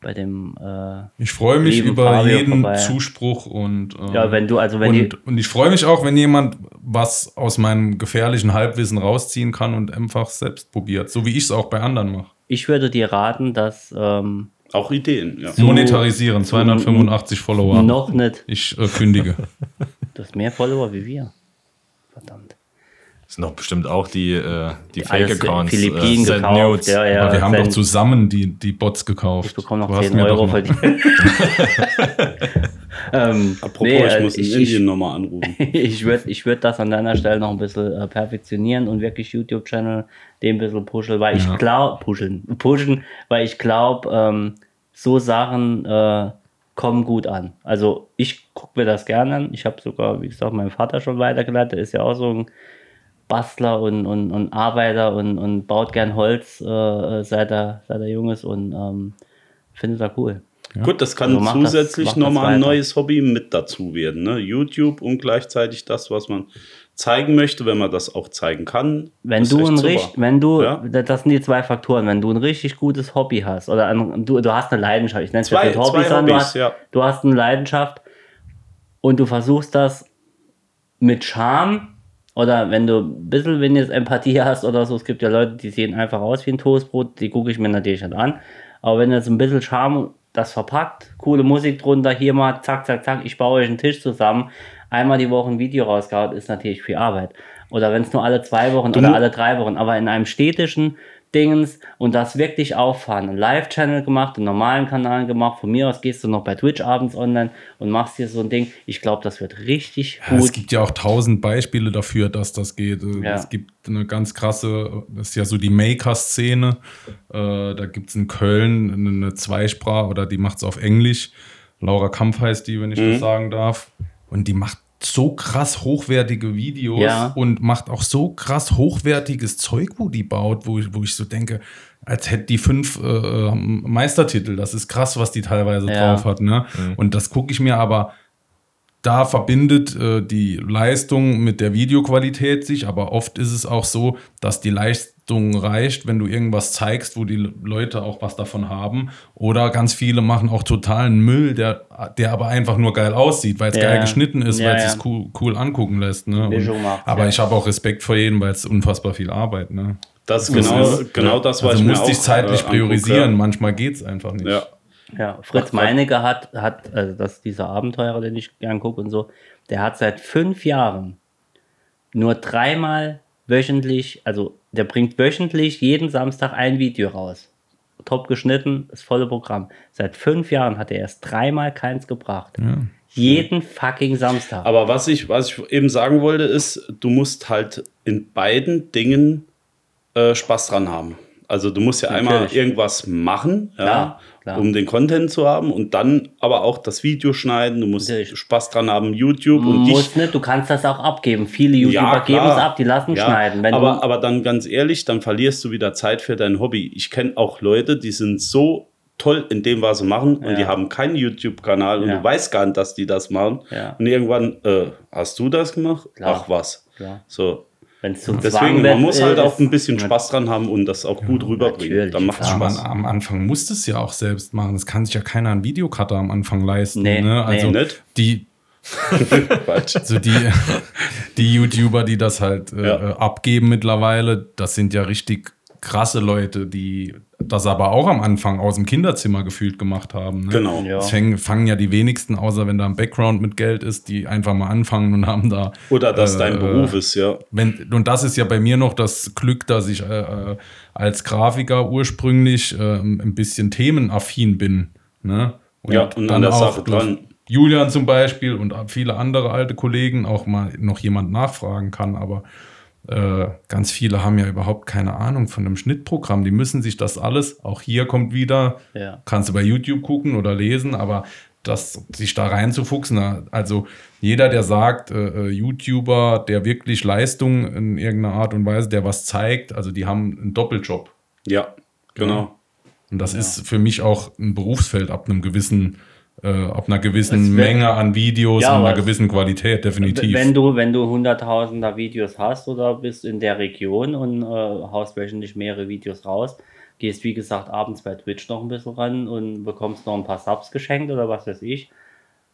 bei dem, äh, Ich freue mich über Fabio jeden vorbei. Zuspruch und äh, Ja, wenn du- also wenn die- und, und ich freue mich auch, wenn jemand was aus meinem gefährlichen Halbwissen rausziehen kann und einfach selbst probiert, so wie ich es auch bei anderen mache. ich würde dir raten, dass ähm, Auch Ideen, ja. Monetarisieren, 285 Follower. noch nicht, Ich äh, kündige. [laughs] du hast mehr Follower wie wir. Verdammt. Das sind doch bestimmt auch die, äh, die Fake-Accounts. Philippinen Send gekauft, Nudes. ja, ja. Aber wir haben doch Send- zusammen die, die Bots gekauft. Ich bekomme noch hast 10 mir Euro doch für noch- die. [laughs] [laughs] ähm, Apropos, nee, ich äh, muss in ich, Indien ich, nochmal anrufen. [laughs] ich würde ich würd das an deiner Stelle noch ein bisschen äh, perfektionieren und wirklich YouTube-Channel den ein bisschen pushen, weil ich Ja. glaube, pushen, pushen, weil ich glaube, ähm, so Sachen äh, kommen gut an. Also ich gucke mir das gerne an. Ich habe sogar, wie gesagt, meinem Vater schon weitergeleitet, der ist ja auch so ein Bastler und, und, und Arbeiter und, und baut gern Holz, äh, seit, er, seit er jung ist und ähm, findet er cool. Gut, das kann Also zusätzlich nochmal ein neues Hobby mit dazu werden. Ne? YouTube und gleichzeitig das, was man zeigen möchte, wenn man das auch zeigen kann. Wenn du ein richtig, wenn du, Ja. das sind die zwei Faktoren, wenn du ein richtig gutes Hobby hast oder ein, du, du hast eine Leidenschaft, ich nenne es Zwei- jetzt nicht Hobby, zwei sondern du Hobbys, hast, ja. du hast eine Leidenschaft und du versuchst das mit Charme oder wenn du ein bisschen wenigstens Empathie hast oder so, es gibt ja Leute, die sehen einfach aus wie ein Toastbrot, die gucke ich mir natürlich nicht an, aber wenn du jetzt ein bisschen Charme das verpackt, coole Musik drunter, hier mal, zack, zack, zack, ich baue euch einen Tisch zusammen, einmal die Woche ein Video rausgehauen, ist natürlich viel Arbeit. Oder wenn es nur alle zwei Wochen oder mu- alle drei Wochen, aber in einem städtischen Dingens und das wirklich auffahren. Einen Live-Channel gemacht, einen normalen Kanal gemacht. Von mir aus gehst du noch bei Twitch abends online und machst hier so ein Ding. Ich glaube, das wird richtig Ja, es gut. gibt ja auch tausend Beispiele dafür, dass das geht. Äh, Ja. Es gibt eine ganz krasse, das ist ja so die Maker-Szene. Äh, da gibt es in Köln eine, eine Zweisprache oder die macht es auf Englisch. Laura Kampf heißt die, wenn ich Mhm. das sagen darf. Und die macht so krass hochwertige Videos Ja. und macht auch so krass hochwertiges Zeug, wo die baut, wo ich, wo ich so denke, als hätte die fünf äh, Meistertitel. Das ist krass, was die teilweise Ja. drauf hat. Ne? Und das gucke ich mir aber da verbindet äh, die Leistung mit der Videoqualität sich, aber oft ist es auch so, dass die Leistung reicht, wenn du irgendwas zeigst, wo die Leute auch was davon haben. Oder ganz viele machen auch totalen Müll, der, der aber einfach nur geil aussieht, weil es Ja. geil geschnitten ist, Ja, weil es ja. sich cool, cool angucken lässt. Ne? Und, aber ja. ich habe auch Respekt vor jedem, weil es unfassbar viel Arbeit. Ne? Das ist genau, genau das, was Also ich mir musst dich auch, zeitlich äh, priorisieren. angucke. Manchmal geht es einfach nicht. Ja. Ja, Fritz Meinecke hat, hat also das dieser Abenteurer, den ich gern gucke und so, der hat seit fünf Jahren nur dreimal wöchentlich, also der bringt wöchentlich jeden Samstag ein Video raus. Top geschnitten, das volle Programm. Seit fünf Jahren hat er erst dreimal keins gebracht. Jeden fucking Samstag. Aber was ich, was ich eben sagen wollte, ist, du musst halt in beiden Dingen äh, Spaß dran haben. Also du musst ja einmal Natürlich. irgendwas machen, ja, Klar, klar. um den Content zu haben und dann aber auch das Video schneiden. Du musst Natürlich. Spaß dran haben, YouTube und dich Muss nicht, du kannst das auch abgeben. Viele YouTuber geben es ab, die lassen Ja, schneiden. Wenn aber, du, aber dann ganz ehrlich, dann verlierst du wieder Zeit für dein Hobby. Ich kenne auch Leute, die sind so toll in dem, was sie machen und Ja. die haben keinen YouTube-Kanal und Ja. du weißt gar nicht, dass die das machen. Ja. Und irgendwann, äh, hast du das gemacht? Klar. Ach was. Klar. So. Wenn es zum Deswegen, man muss halt auch ein bisschen Spaß dran haben und das auch gut rüberbringen. Dann macht es klar. Man, Spaß. am Anfang musst es ja auch selbst machen. Das kann sich ja keiner einen Videocutter am Anfang leisten. Nee, ne? nee. Also Nicht? die, [laughs] also die, die YouTuber, die das halt äh, Ja. abgeben mittlerweile, das sind ja richtig krasse Leute, die das aber auch am Anfang aus dem Kinderzimmer gefühlt gemacht haben. Ne? Genau. Ja. Es fangen, fangen ja die wenigsten, außer wenn da ein Background mit Geld ist, die einfach mal anfangen und haben da. Oder dass äh, dein Beruf ist, ja. wenn, und das ist ja bei mir noch das Glück, dass ich äh, äh, als Grafiker ursprünglich äh, ein bisschen themenaffin bin. Ne? Ja, und an der Sache durch dran. Julian zum Beispiel und viele andere alte Kollegen auch mal noch jemand nachfragen kann, aber äh, ganz viele haben ja überhaupt keine Ahnung von einem Schnittprogramm. Die müssen sich das alles, auch hier kommt wieder, Ja. kannst du bei YouTube gucken oder lesen, aber das, sich da reinzufuchsen, also jeder, der sagt, äh, äh, YouTuber, der wirklich Leistung in irgendeiner Art und Weise, der was zeigt, also die haben einen Doppeljob. Ja, genau. Und das ist für mich auch ein Berufsfeld ab einem gewissen, äh, ab einer gewissen Es wird- Menge an Videos Ja, und einer gewissen Qualität, definitiv. Wenn du, wenn du hunderttausender Videos hast oder bist in der Region und äh, haust wöchentlich mehrere Videos raus, gehst wie gesagt abends bei Twitch noch ein bisschen ran und bekommst noch ein paar Subs geschenkt oder was weiß ich.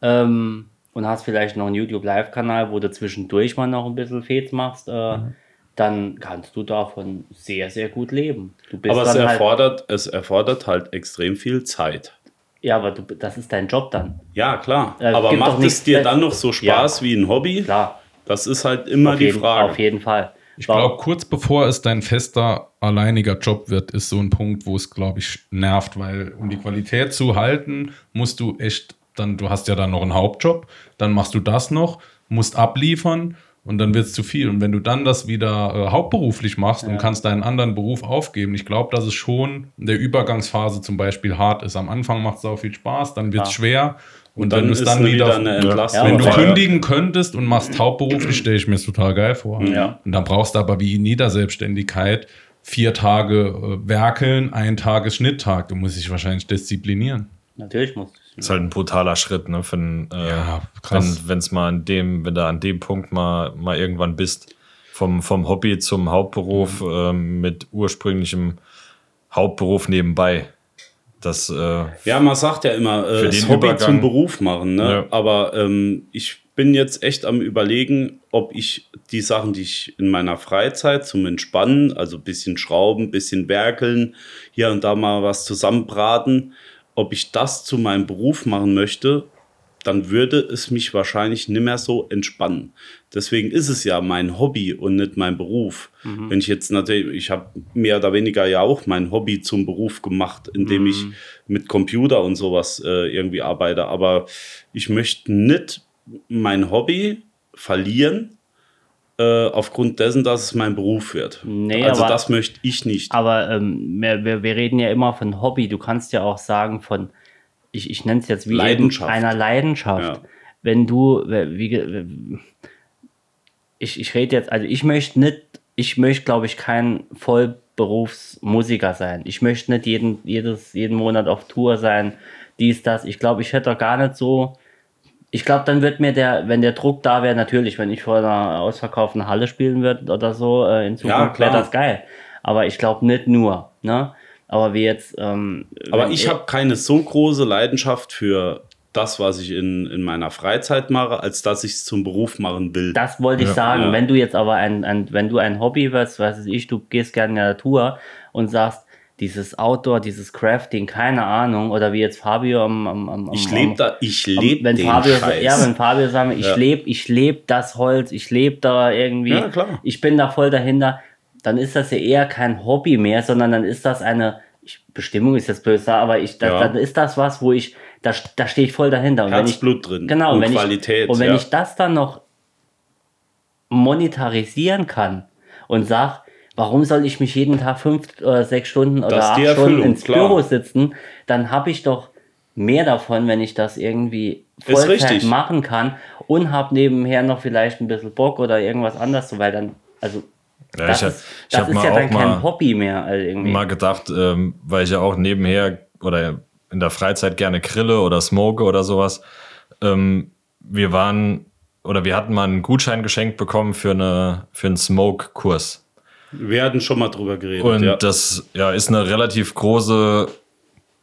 Ähm, und hast vielleicht noch einen YouTube-Live-Kanal, wo du zwischendurch mal noch ein bisschen Fets machst, äh, Mhm. dann kannst du davon sehr, sehr gut leben. Du bist Aber es halt, erfordert, es erfordert halt extrem viel Zeit. Ja, aber du, das ist dein Job dann. Ja, klar. Äh, Aber macht es dir dann noch so Spaß wie ein Hobby? Klar, Das ist halt immer auf die jeden, Frage. auf jeden Fall. Ich glaube, kurz bevor es dein fester, alleiniger Job wird, ist so ein Punkt, wo es, glaube ich, nervt, weil um die Qualität zu halten, musst du echt, dann, du hast ja dann noch einen Hauptjob, dann machst du das noch, musst abliefern und dann wird es zu viel. Und wenn du dann das wieder äh, hauptberuflich machst und kannst deinen anderen Beruf aufgeben, ich glaube, dass es schon in der Übergangsphase zum Beispiel hart ist. Am Anfang macht es auch viel Spaß, dann wird es schwer. Und, dann wenn du es ist dann wieder, wieder eine Entlastung. wenn du Ja. kündigen könntest und machst hauptberuflich, stelle ich mir das total geil vor. Ja. Und dann brauchst du aber wie in jeder Selbstständigkeit vier Tage äh, werkeln, ein Tag ist Schnitttag. Du musst dich wahrscheinlich disziplinieren. Natürlich musst du Ist halt ein brutaler Schritt, ne? Für ein, äh, Ja, krass. Wenn es mal an dem, wenn du an dem Punkt mal, mal irgendwann bist, vom, vom Hobby zum Hauptberuf Mhm. ähm, mit ursprünglichem Hauptberuf nebenbei. Das, äh, Ja, man sagt ja immer, äh, das Hobby Übergang- zum Beruf machen. Ne? Ja. Aber ähm, ich bin jetzt echt am Überlegen, ob ich die Sachen, die ich in meiner Freizeit zum Entspannen, also ein bisschen schrauben, bisschen werkeln, hier und da mal was zusammenbraten, ob ich das zu meinem Beruf machen möchte, dann würde es mich wahrscheinlich nicht mehr so entspannen. Deswegen ist es ja mein Hobby und nicht mein Beruf. Wenn ich jetzt natürlich, ich habe mehr oder weniger ja auch mein Hobby zum Beruf gemacht, indem ich mit Computer und sowas äh, irgendwie arbeite. Aber ich möchte nicht mein Hobby verlieren, äh, aufgrund dessen, dass es mein Beruf wird. Nee, also aber- das möchte ich nicht. Aber ähm, wir, wir, wir reden ja immer von Hobby. Du kannst ja auch sagen von, ich, ich nenne es jetzt wie Leidenschaft. einer Leidenschaft. Ja. Wenn du, wie, ich, ich rede jetzt, also ich möchte nicht, ich möchte glaube ich kein Vollberufsmusiker sein. Ich möchte nicht jeden, jedes, jeden Monat auf Tour sein, dies, das. Ich glaube, ich hätte gar nicht so, ich glaube, dann wird mir der, wenn der Druck da wäre, natürlich, wenn ich vor einer ausverkauften Halle spielen würde oder so, äh, in Zukunft wäre klar. das geil. Aber ich glaube nicht nur, ne? Aber wie jetzt, ähm, Aber ich habe keine so große Leidenschaft für das, was ich in, in meiner Freizeit mache, als dass ich es zum Beruf machen will. Das wollte ich sagen. Ja. Wenn du jetzt aber ein, ein, wenn du ein Hobby wirst, was weiß ich, du gehst gerne in die Natur und sagst, dieses Outdoor, dieses Crafting, keine Ahnung, oder wie jetzt Fabio am, am, am ich lebe da, ich lebe wenn den Fabio, Scheiß. Ja, wenn Fabio sagt, ich Ja. lebe, ich lebe das Holz, ich lebe da irgendwie, Ja, klar. ich bin da voll dahinter, dann ist das ja eher kein Hobby mehr, sondern dann ist das eine, ich, Bestimmung ist jetzt böse, aber ich, das, Ja. dann ist das was, wo ich, da, da stehe ich voll dahinter. Und wenn ich, Herzblut drin Genau, und wenn Qualität. Ich, und wenn ja. ich das dann noch monetarisieren kann und sag, warum soll ich mich jeden Tag fünf oder sechs Stunden oder Das acht Stunden ins klar. Büro sitzen? Dann habe ich doch mehr davon, wenn ich das irgendwie Vollzeit machen kann und habe nebenher noch vielleicht ein bisschen Bock oder irgendwas anderes, so, weil dann, also Ja, das ich, ist, ich das ist ja dann kein Hobby mehr. Also irgendwie. mal gedacht, ähm, weil ich ja auch nebenher oder in der Freizeit gerne grille oder smoke oder sowas. Ähm, wir waren oder wir hatten mal einen Gutschein geschenkt bekommen für, eine, für einen Smoke-Kurs. Wir hatten schon mal drüber geredet. Und ja. das ja, ist eine relativ große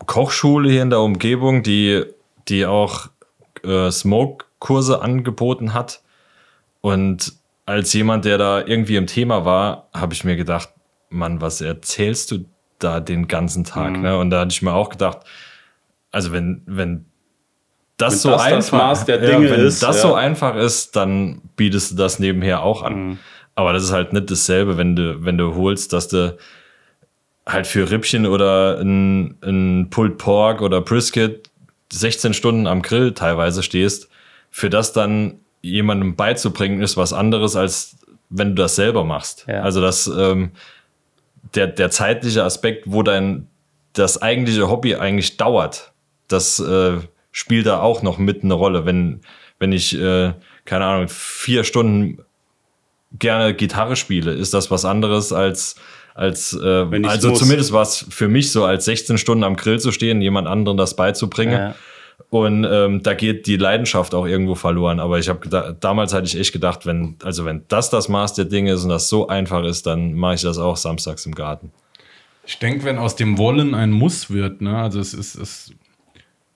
Kochschule hier in der Umgebung, die, die auch äh, Smoke-Kurse angeboten hat. Und als jemand, der da irgendwie im Thema war, habe ich mir gedacht, Mann, was erzählst du da den ganzen Tag? Ne? Und da hatte ich mir auch gedacht, also wenn, wenn das Wenn so das das einfach Maß der Dinge wenn ist, das ja. so einfach ist, dann bietest du das nebenher auch an. Aber das ist halt nicht dasselbe, wenn du, wenn du holst, dass du halt für Rippchen oder ein, ein Pulled Pork oder Brisket 16 Stunden am Grill teilweise stehst, für das dann jemandem beizubringen, ist was anderes, als wenn du das selber machst. Ja. Also das, ähm, der, der zeitliche Aspekt, wo dein, das eigentliche Hobby eigentlich dauert, das äh, spielt da auch noch mit eine Rolle. Wenn, wenn ich, äh, keine Ahnung, vier Stunden gerne Gitarre spiele, ist das was anderes als als äh, also muss. zumindest war es für mich so, als 16 Stunden am Grill zu stehen, jemand anderen das beizubringen. Ja. Und ähm, da geht die Leidenschaft auch irgendwo verloren. Aber ich habe damals hatte ich echt gedacht, wenn also wenn das das Maß der Dinge ist und das so einfach ist, dann mache ich das auch samstags im Garten. Ich denke, wenn aus dem Wollen ein Muss wird, ne, also es ist, es,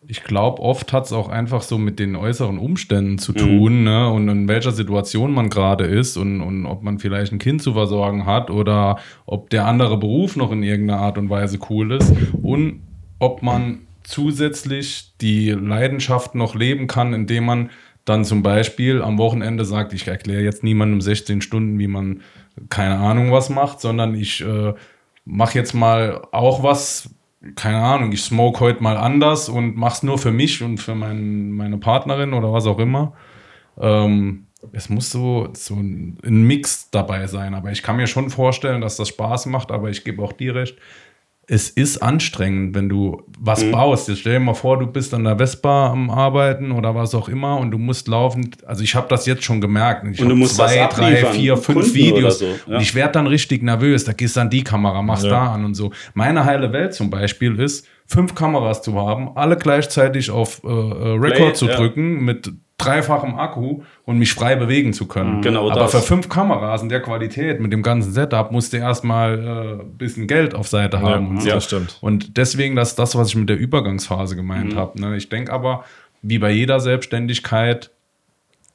ich glaube, oft hat es auch einfach so mit den äußeren Umständen zu tun, ne, und in welcher Situation man gerade ist und, und ob man vielleicht ein Kind zu versorgen hat oder ob der andere Beruf noch in irgendeiner Art und Weise cool ist und ob man zusätzlich die Leidenschaft noch leben kann, indem man dann zum Beispiel am Wochenende sagt, ich erkläre jetzt niemandem 16 Stunden, wie man keine Ahnung was macht, sondern ich äh, mache jetzt mal auch was, keine Ahnung, ich smoke heute mal anders und mach's nur für mich und für mein, meine Partnerin oder was auch immer. Ähm, es muss so, so ein, Mix dabei sein, aber ich kann mir schon vorstellen, dass das Spaß macht, aber ich gebe auch dir recht. Es ist anstrengend, wenn du was Mhm. baust. Jetzt stell dir mal vor, du bist an der Vespa am Arbeiten oder was auch immer und du musst laufend, also ich habe das jetzt schon gemerkt. Ich Und du musst zwei, drei, vier, fünf Kunden Videos so, ja. und ich werde dann richtig nervös. Da gehst du an die Kamera, machst Ja. da an und so. Meine heile Welt zum Beispiel ist, fünf Kameras zu haben, alle gleichzeitig auf äh, äh, Record Play, zu ja. drücken mit dreifachem Akku und mich frei bewegen zu können. Genau Aber das. für fünf Kameras in der Qualität mit dem ganzen Setup musst du erstmal äh, ein bisschen Geld auf Seite haben. und so. ja, stimmt. Und deswegen das, das, was ich mit der Übergangsphase gemeint Mhm. habe. Ne? Ich denke aber, wie bei jeder Selbstständigkeit,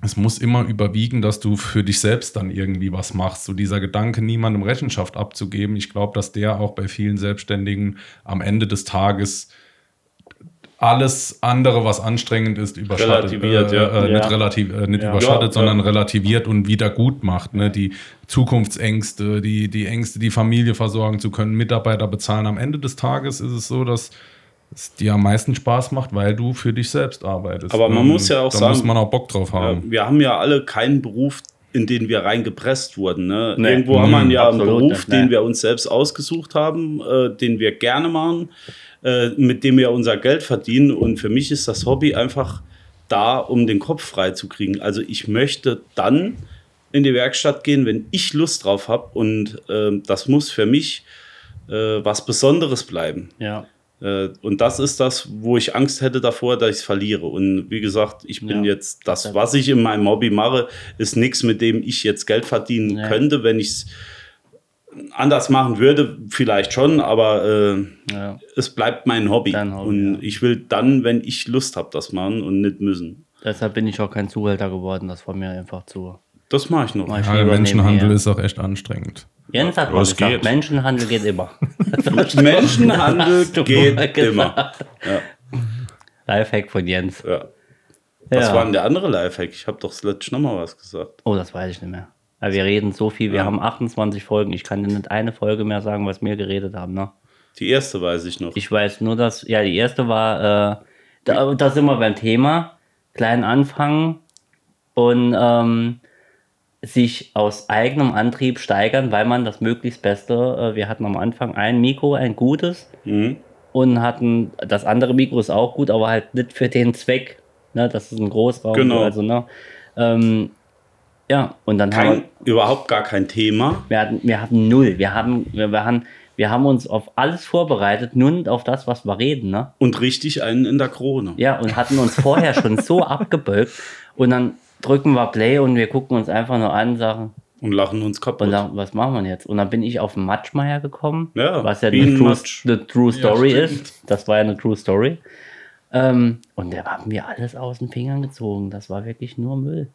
es muss immer überwiegen, dass du für dich selbst dann irgendwie was machst. So dieser Gedanke, niemandem Rechenschaft abzugeben, ich glaube, dass der auch bei vielen Selbstständigen am Ende des Tages alles andere, was anstrengend ist, überschattet. Relativiert, äh, ja. Äh, Ja. Nicht, relativ, äh, nicht Ja. überschattet, Ja, sondern ja. relativiert und wieder gut macht. Ne? Die Zukunftsängste, die, die Ängste, die Familie versorgen zu können, Mitarbeiter bezahlen. Am Ende des Tages ist es so, dass es dir am meisten Spaß macht, weil du für dich selbst arbeitest. Aber man Und muss ja auch da sagen- muss man auch Bock drauf Ja, haben. wir haben ja alle keinen Beruf, in den wir reingepresst wurden. Ne? Nee. Irgendwo haben wir ja einen Beruf, nicht, nee. den wir uns selbst ausgesucht haben, äh, den wir gerne machen, äh, mit dem wir unser Geld verdienen. Und für mich ist das Hobby einfach da, um den Kopf frei zu kriegen. Also ich möchte dann in die Werkstatt gehen, wenn ich Lust drauf habe. Und ähm, das muss für mich äh, was Besonderes bleiben. Ja. Äh, Und das ist das, wo ich Angst hätte davor, dass ich es verliere. Und wie gesagt, ich bin Ja. jetzt, das, was ich in meinem Hobby mache, ist nichts, mit dem ich jetzt Geld verdienen Ja. könnte. Wenn ich es anders machen würde, vielleicht schon, aber äh, ja. es bleibt mein Hobby. Hobby, und ja. ich will dann, wenn ich Lust habe, das machen und nicht müssen. Deshalb bin ich auch kein Zuhälter geworden. Das war mir einfach zu. Das mache ich noch. Mach ich Ja, Menschenhandel ist auch echt anstrengend. Jens hat mal gesagt, geht. Menschenhandel geht immer. [laughs] Menschenhandel geht immer. Lifehack von Jens. Ja. Was Ja. war denn der andere Lifehack? Ich habe doch letztens noch mal was gesagt. Oh, das weiß ich nicht mehr. Aber wir reden so viel. Wir haben 28 Folgen. Ich kann dir nicht eine Folge mehr sagen, was wir geredet haben. Ne? Die erste weiß ich noch. Ich weiß nur, dass, ja, die erste war, äh, da, da sind wir beim Thema, kleinen Anfang und ähm, sich aus eigenem Antrieb steigern, weil man das möglichst Beste, äh, wir hatten am Anfang ein Mikro, ein gutes Mhm. und hatten, das andere Mikro ist auch gut, aber halt nicht für den Zweck, ne, das ist ein Großraum, Genau. also, ne, ähm, ja, und dann haben Kein, überhaupt gar kein Thema. wir, wir hatten, wir hatten null, wir haben, wir, wir haben, wir haben uns auf alles vorbereitet, nur auf das, was wir reden, ne, Und richtig einen in der Krone. ja, und hatten uns vorher schon so [laughs] abgebeugt und dann drücken wir Play und wir gucken uns einfach nur an und sagen, Und lachen uns kaputt. Und dann, was machen wir jetzt? Und dann bin ich auf Matschmeier gekommen, Ja, was ja eine true, eine true Story stimmt. ist. Das war ja eine True Story. Ähm, und da haben wir alles aus den Fingern gezogen. Das war wirklich nur Müll.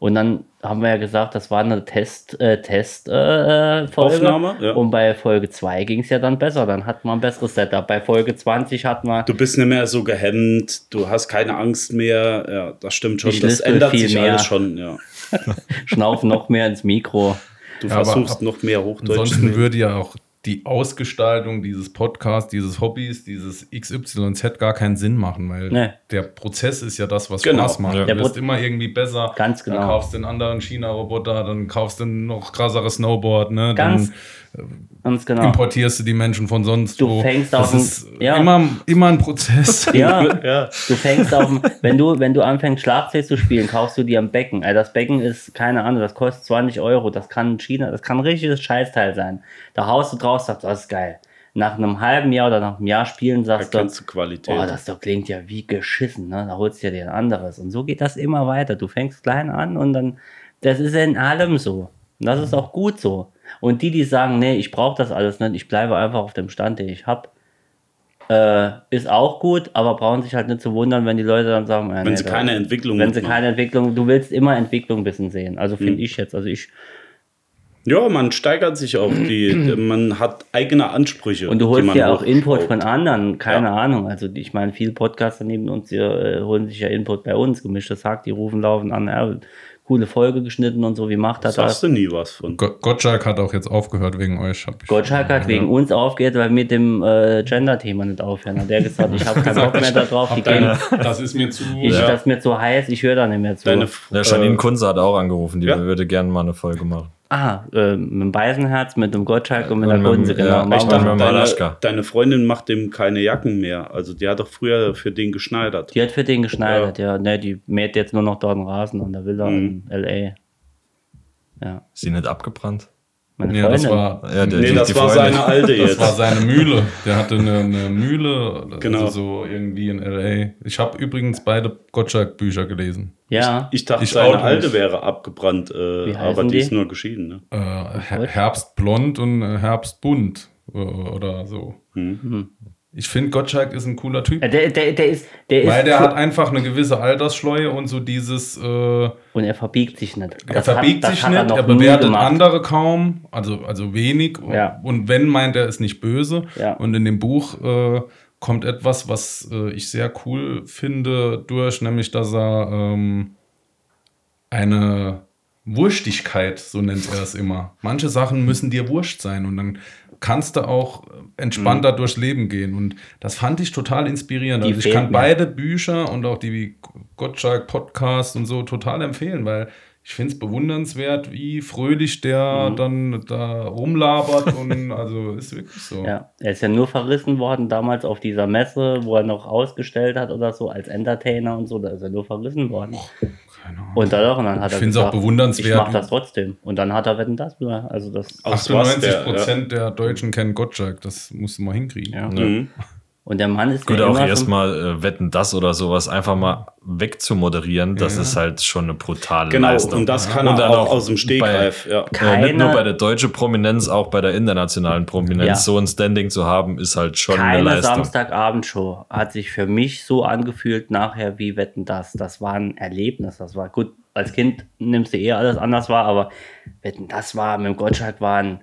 Und dann haben wir ja gesagt, das war eine Test, äh, Test äh, Folge. Aufnahme, ja. Und bei Folge 2 ging es ja dann besser. Dann hatten wir ein besseres Setup. Bei Folge 20 hatten wir Du bist nicht mehr so gehemmt, du hast keine Angst mehr. Ja, das stimmt schon. Ich Das ändert sich mehr. alles schon, ja. [laughs] Schnaufen noch mehr ins Mikro. Du Ja, versuchst noch mehr Hochdeutsch zu Ansonsten würde ja auch die Ausgestaltung dieses Podcasts, dieses Hobbys, dieses XYZ gar keinen Sinn machen, weil Nee. der Prozess ist ja das, was Genau. Spaß macht. Ja. Du Der wirst immer irgendwie besser. Ganz genau. Dann kaufst du einen anderen China-Roboter, dann kaufst du ein noch krasseres Snowboard, ne? Ganz, dann ganz genau. importierst du die Menschen von sonst Du wo. fängst das auf ein- ist ja. immer, immer ein Prozess. [laughs] Ja, Ja. Du fängst auf dem, wenn du, wenn du anfängst Schlagzeug zu spielen, kaufst du dir ein Becken. Also das Becken ist, keine Ahnung, das kostet 20 Euro. Das kann in China, das kann ein richtiges Scheißteil sein. Da haust du draus, sagst, das ist geil. Nach einem halben Jahr oder nach einem Jahr spielen sagst du, Erkennst du Qualität. boah, das doch klingt ja wie geschissen, ne? Da holst du dir ein anderes. Und so geht das immer weiter. Du fängst klein an und dann, das ist in allem so. Und das ist auch gut so. Und die, die sagen, nee, ich brauche das alles nicht, ich bleibe einfach auf dem Stand, den ich habe, äh, ist auch gut, aber brauchen sich halt nicht zu wundern, wenn die Leute dann sagen, äh, wenn nee, sie keine Entwicklung wenn sie keine Entwicklung, du willst immer Entwicklung ein bisschen sehen. Also finde Mhm. ich jetzt. Also ich, Ja, man steigert sich auch. Die, [clears throat] man hat eigene Ansprüche. und du die holst ja auch Input von anderen, keine Ja. Ahnung. Also ich meine, viele Podcaster neben uns hier, äh, holen sich ja Input bei uns, gemischtes Hack, die rufen laufen an, ja, coole Folge geschnitten und so, wie macht er Sagst das? du nie was von. Go- Gottschalk hat auch jetzt aufgehört wegen euch. Hab ich- Gottschalk hat wegen uns aufgehört, weil wir mit dem äh, Gender-Thema nicht aufhören. Hat der gesagt, ich habe [laughs] keinen Bock mehr darauf, die gehen, [laughs] das ist mir zu. ich, ja. das ist mir zu heiß, ich höre da nicht mehr zu. Deine, Der äh, Janine Kunze hat auch angerufen, die ja? würde gerne mal eine Folge machen. Ah, äh, mit dem Beisenherz, mit dem Gottschalk und mit der Und Kunze, genau. ja, mit dem deine, deine Freundin macht dem keine Jacken mehr. Also die hat doch früher für den geschneidert. Die hat für den geschneidert, ja. Ne, die mäht jetzt nur noch dort einen Rasen an der Villa Mhm. in L.A. Ja, Ist sie nicht abgebrannt? Meine Ja, das Freundin. war, Ja, der- Nee, die- das die war Freundin. seine alte das jetzt. war seine Mühle. Der hatte eine, eine Mühle, Genau. also so irgendwie in L.A. Ich habe übrigens beide Gottschalk-Bücher gelesen. ja, Ich dachte, Ich seine auch alte nicht. wäre abgebrannt, äh, aber heißen die ist die? nur geschieden. Ne? Äh, Her- Herbstblond und äh, Herbstbunt äh, oder so. Mhm. Ich finde, Gottschalk ist ein cooler Typ. Der, der, der ist, der Weil ist, der hat einfach eine gewisse Altersschleue und so dieses, äh, und er verbiegt sich nicht. er Das verbiegt hat, sich nicht, er, er bewertet andere kaum, also, also wenig. Ja. Und wenn meint er ist nicht böse. Ja. Und in dem Buch äh, kommt etwas, was äh, ich sehr cool finde, durch, nämlich dass er ähm, eine Wurstigkeit, so nennt er es immer. Manche Sachen müssen dir wurscht sein und dann kannst du auch entspannter durchs Leben gehen. Und das fand ich total inspirierend. Die Also ich kann mir. beide Bücher und auch die Gottschalk Podcast und so total empfehlen, weil ich finde es bewundernswert, wie fröhlich der dann da rumlabert und [laughs] also ist wirklich so. Ja, er ist ja nur verrissen worden damals auf dieser Messe, wo er noch ausgestellt hat oder so als Entertainer und so. Da ist er nur verrissen worden. Keine Ahnung. Und dann, und dann hat Ich er find's auch bewundernswert. Ich mach das trotzdem. Und dann hat er Wetten das. Also das. Aus was 98 der, Prozent der Deutschen kennen Gottschalk, das musst du mal hinkriegen. Ja. Mhm. Und der Mann ist Gut, mir auch erstmal äh, Wetten das oder sowas einfach mal wegzumoderieren, das ist halt schon eine brutale Genau, Leistung. und das kann Und er dann auch aus dem Stegreif. Bei, ja. äh, nicht nur Keine- bei der deutschen Prominenz, auch bei der internationalen Prominenz Ja. so ein Standing zu haben, ist halt schon eine Keine Leistung. Samstagabendshow hat sich für mich so angefühlt nachher wie Wetten das. Das war ein Erlebnis. Das war gut. Als Kind nimmst du eher alles anders wahr, aber Wetten das war mit dem Gottschalk war ein,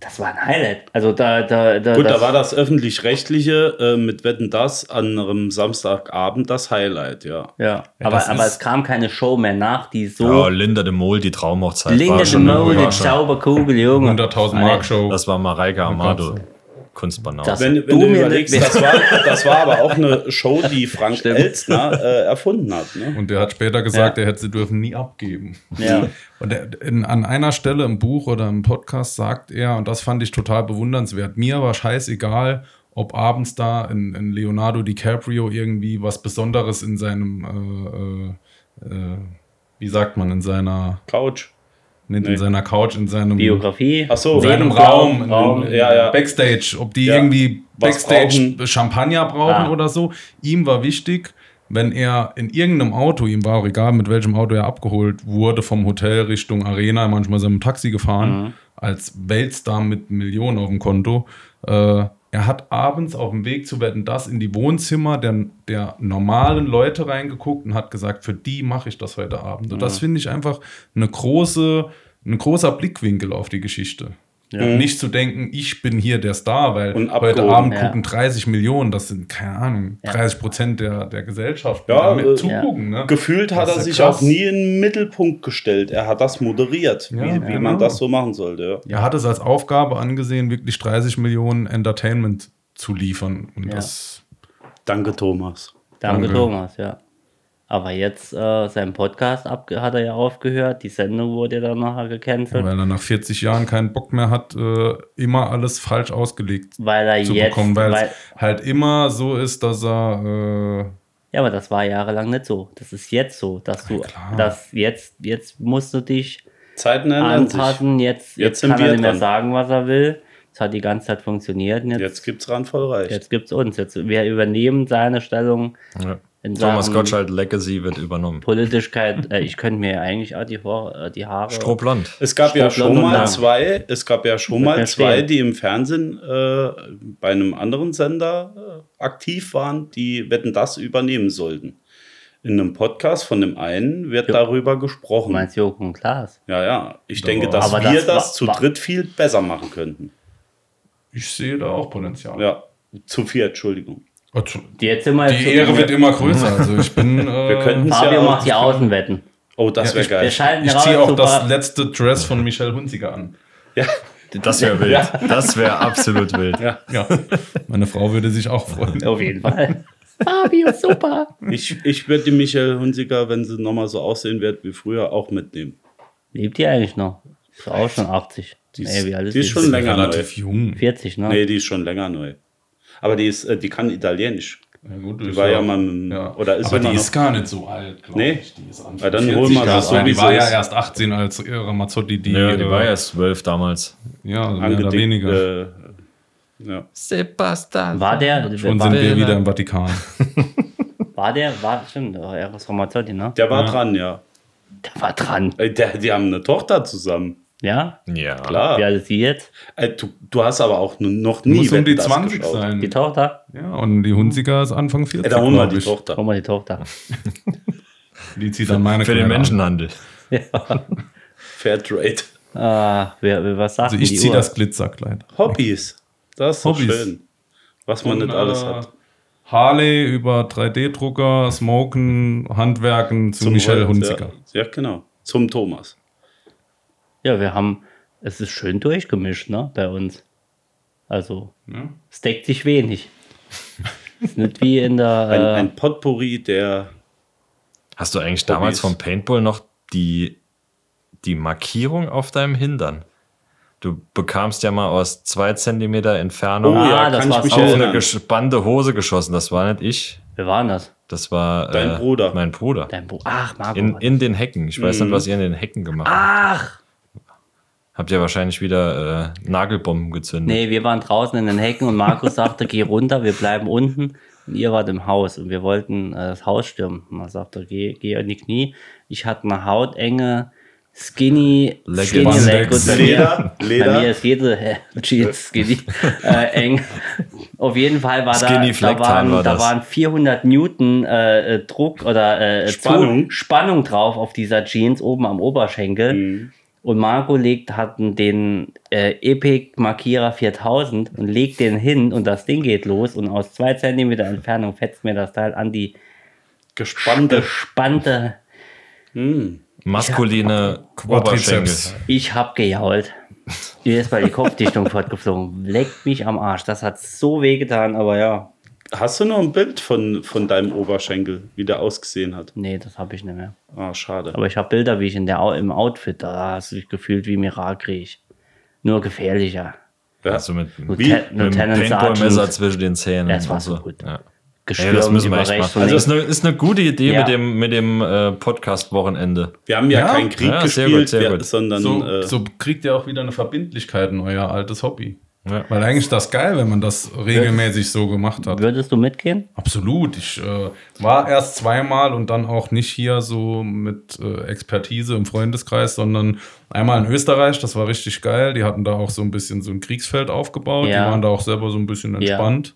das war ein Highlight. Also da, da, da, Gut, das, da war das öffentlich-rechtliche äh, mit Wetten das an einem Samstagabend das Highlight, ja. Ja, aber, das aber ist- es kam keine Show mehr nach, die so. Ja, Linda de Mol, die Traumhochzeit. Linda war de Mol, die Zauberkugel, Junge. 100.000 Mark Show. Das war Mareike Amado. Kunstbanause. Das- Wenn, wenn Du du, mir überlegst, das war, das war aber auch eine Show, die [laughs] Frank Elstner äh, erfunden hat. Ne? Und der hat später gesagt, Ja. er hätte sie dürfen nie abgeben. Ja. [laughs] Und er, in, an einer Stelle im Buch oder im Podcast sagt er, und das fand ich total bewundernswert, mir war scheißegal, ob abends da in, in Leonardo DiCaprio irgendwie was Besonderes in seinem, äh, äh, äh, wie sagt man, in seiner, Couch. Nicht Nee. in seiner Couch, in seinem, Biografie. Ach so. in seinem Raum, Raum, in, Raum, in, ja, ja. Backstage, ob die Ja. irgendwie Backstage brauchen. Champagner brauchen Ah. oder so. Ihm war wichtig, wenn er in irgendeinem Auto, ihm war auch egal, mit welchem Auto er abgeholt wurde, vom Hotel Richtung Arena, manchmal ist er dem Taxi gefahren, als Weltstar mit Millionen auf dem Konto. Äh, er hat abends auf dem Weg zu Wetten das in die Wohnzimmer der, der normalen Leute reingeguckt und hat gesagt, für die mache ich das heute Abend. Und das finde ich einfach eine große, ein großer Blickwinkel auf die Geschichte. Nicht zu denken, ich bin hier der Star, weil heute. Abend Ja. gucken 30 Millionen, das sind, keine Ahnung, Ja. 30 Prozent der, der Gesellschaft, Ja, da mit äh, zugucken. Ne? Gefühlt hat er ja sich krass. auch nie in den Mittelpunkt gestellt. Er hat das moderiert, Ja, wie, wie genau. man das so machen sollte. Ja. Er hat es als Aufgabe angesehen, wirklich 30 Millionen Entertainment zu liefern. Und Ja. das Danke, Thomas. Danke, Danke. Thomas, ja. Aber jetzt, äh, sein Podcast ab, hat er ja aufgehört. Die Sendung wurde ja dann nachher gecancelt, weil er nach 40 Jahren keinen Bock mehr hat, äh, immer alles falsch ausgelegt weil er zu jetzt. bekommen, weil, weil, es halt immer so ist, dass er äh, ja, aber das war jahrelang nicht so. Das ist jetzt so, dass du, dass jetzt, jetzt musst du dich Zeiten ändern sich. anpassen. Jetzt, Jetzt jetzt, kann er nicht mehr dran. sagen, was er will. Es hat die ganze Zeit funktioniert. Und jetzt, Jetzt gibt's ran voll reich. jetzt gibt's uns. Jetzt, wir übernehmen seine Stellung Ja. In Thomas Gottschalk Legacy wird übernommen. Politischkeit. äh, ich könnte mir eigentlich auch die, Haar- äh, die Haare. Strohblond. Es gab ja Stoppland schon mal lang. zwei, es gab ja schon mal zwei, die im Fernsehen äh, bei einem anderen Sender äh, aktiv waren, die Wetten das übernehmen sollten. In einem Podcast von dem einen wird Jo. darüber Du gesprochen. meinst Joko und Klaas? Ja, ja. Ich denke, dass Aber wir das das, zu dritt viel besser machen könnten. ich sehe da auch Potenzial. Ja, zu viert, Entschuldigung. Die, Die Ehre wird immer größer. Also ich bin. [laughs] Äh, Wir könnten es Fabio ja macht die. Außenwetten. Oh, das Ja, wäre ich- geil. Ich ziehe auch das letzte Dress von Michelle Hunziker an. Ja, Das wäre wild. Das wäre absolut wild. ja. Ja, meine Frau würde sich auch freuen. Auf jeden Fall. Fabio, super. Ich, ich würde die Michael Hunziker, wenn sie nochmal so aussehen wird wie früher, auch mitnehmen. Lebt die eigentlich noch? Ist auch schon 80. Die ist- nee, wie alt ist die ist die? schon länger relativ jung. 40, ne? Nee, die ist schon länger neu. Aber die, ist, äh, die kann Italienisch. Ja, gut, Die ist war ja mal, ja. oder ist Aber die noch- ist gar nicht so alt, glaube Nee. ich. Die ist Anfang Ja, dann 40 holen wir das so, Die war ja erst 18, als äh, Ramazzotti die. Ja, die äh, war erst zwölf damals. Ja, mehr oder angedickt. weniger. Äh, ja. Sebastian. War der, Schon war, sind wir wieder im Vatikan. [laughs] war der, war, stimmt, Eros Ramazzotti, ne? Der war dran, ja. Der war dran. Äh, Der, die haben eine Tochter zusammen. Ja? Ja. Klar. Wie alt ist sie jetzt? Äh, du, du hast aber auch noch nie Muss um die Wetten, das 20 geschaut. sein. Die Tochter? Ja, und die Hunziker ist Anfang 40. Äh, da holen wir die. Tochter. Hol mal die Tochter. Die zieht dann meine Für den Kleine an. Menschenhandel. [laughs] Fairtrade. Ah, wer, wer, was sagt Also ich die ziehe das Glitzerkleid. Hobbys. Das ist Hobbys. schön. Was man nicht alles äh, hat. Harley über 3D-Drucker, Smoken, Handwerken zu Zum Michelle Holz, Hunziker. Ja. ja, genau. Zum Thomas. Ja, wir haben, es ist schön durchgemischt, ne, bei uns. Also, Ja. es deckt sich wenig. ist nicht wie in der, [laughs] Ein, äh, ein Potpourri der. Hast du eigentlich damals vom Paintball noch die, die Markierung auf deinem Hintern? Du bekamst ja mal aus zwei Zentimeter Entfernung Oh ja, Ah, das war's auf eine gespannte Hose geschossen. Das war nicht ich. wer war denn das? Das war Dein äh, Bruder. Mein Bruder. Dein Buch. Ach, Marco. In, in den Hecken. Ich weiß Mhm. nicht, was ihr in den Hecken gemacht habt. Ach! Habt ihr wahrscheinlich wieder äh, Nagelbomben gezündet. Nee, wir waren draußen in den Hecken und Markus sagte, geh runter, wir bleiben unten. Und ihr wart im Haus und wir wollten äh, das Haus stürmen. Und er sagte, geh, geh in die Knie. Ich hatte eine hautenge, skinny, Leggings. skinny Leg. Spandex. Und bei mir- Leder, Leder. Bei mir ist jede äh, Jeans skinny äh, eng. Auf jeden Fall war Skinny da, da, waren, war da das. waren 400 Newton äh, äh, Druck oder äh, Spannung. Spannung drauf auf dieser Jeans oben am Oberschenkel. Mhm. Und Marco legt, hat den äh, Epic Markierer 4000 und legt den hin und das Ding geht los und aus zwei Zentimeter Entfernung fetzt mir das Teil an die Gespannte. gespannte. Hm. Maskuline. Quadrizeps. Ich hab gejault. Mir ist bei die Kopfdichtung [laughs] fortgeflogen. Leckt mich am Arsch. Das hat so weh getan, aber ja. Hast du noch ein Bild von, von deinem Oberschenkel, wie der ausgesehen hat? Nee, das habe ich nicht mehr. Ah, schade. Aber ich habe Bilder, wie ich in der, im Outfit, da hast du dich gefühlt wie Mirakelkrieg. Nur gefährlicher. ja. Also mit, Lieutenant- mit Lieutenant Paintball-Messer zwischen den Zähnen. Das war so gut. Ja. Gestürmt Ey, das müssen wir echt machen. Also ist eine, ist eine gute Idee Ja. mit dem, mit dem äh, Podcast-Wochenende. Wir haben ja, Ja? keinen Krieg Ja, sehr gespielt, gut, sehr wir, gut. sondern So, äh, so kriegt ihr auch wieder eine Verbindlichkeit in euer altes Hobby. Ja. Weil eigentlich ist das geil, wenn man das regelmäßig so gemacht hat. Würdest du mitgehen? Absolut. Ich äh, war erst zweimal und dann auch nicht hier so mit äh, Expertise im Freundeskreis, sondern einmal in Österreich. Das war richtig geil. Die hatten da auch so ein bisschen so ein Kriegsfeld aufgebaut. Ja. Die waren da auch selber so ein bisschen entspannt.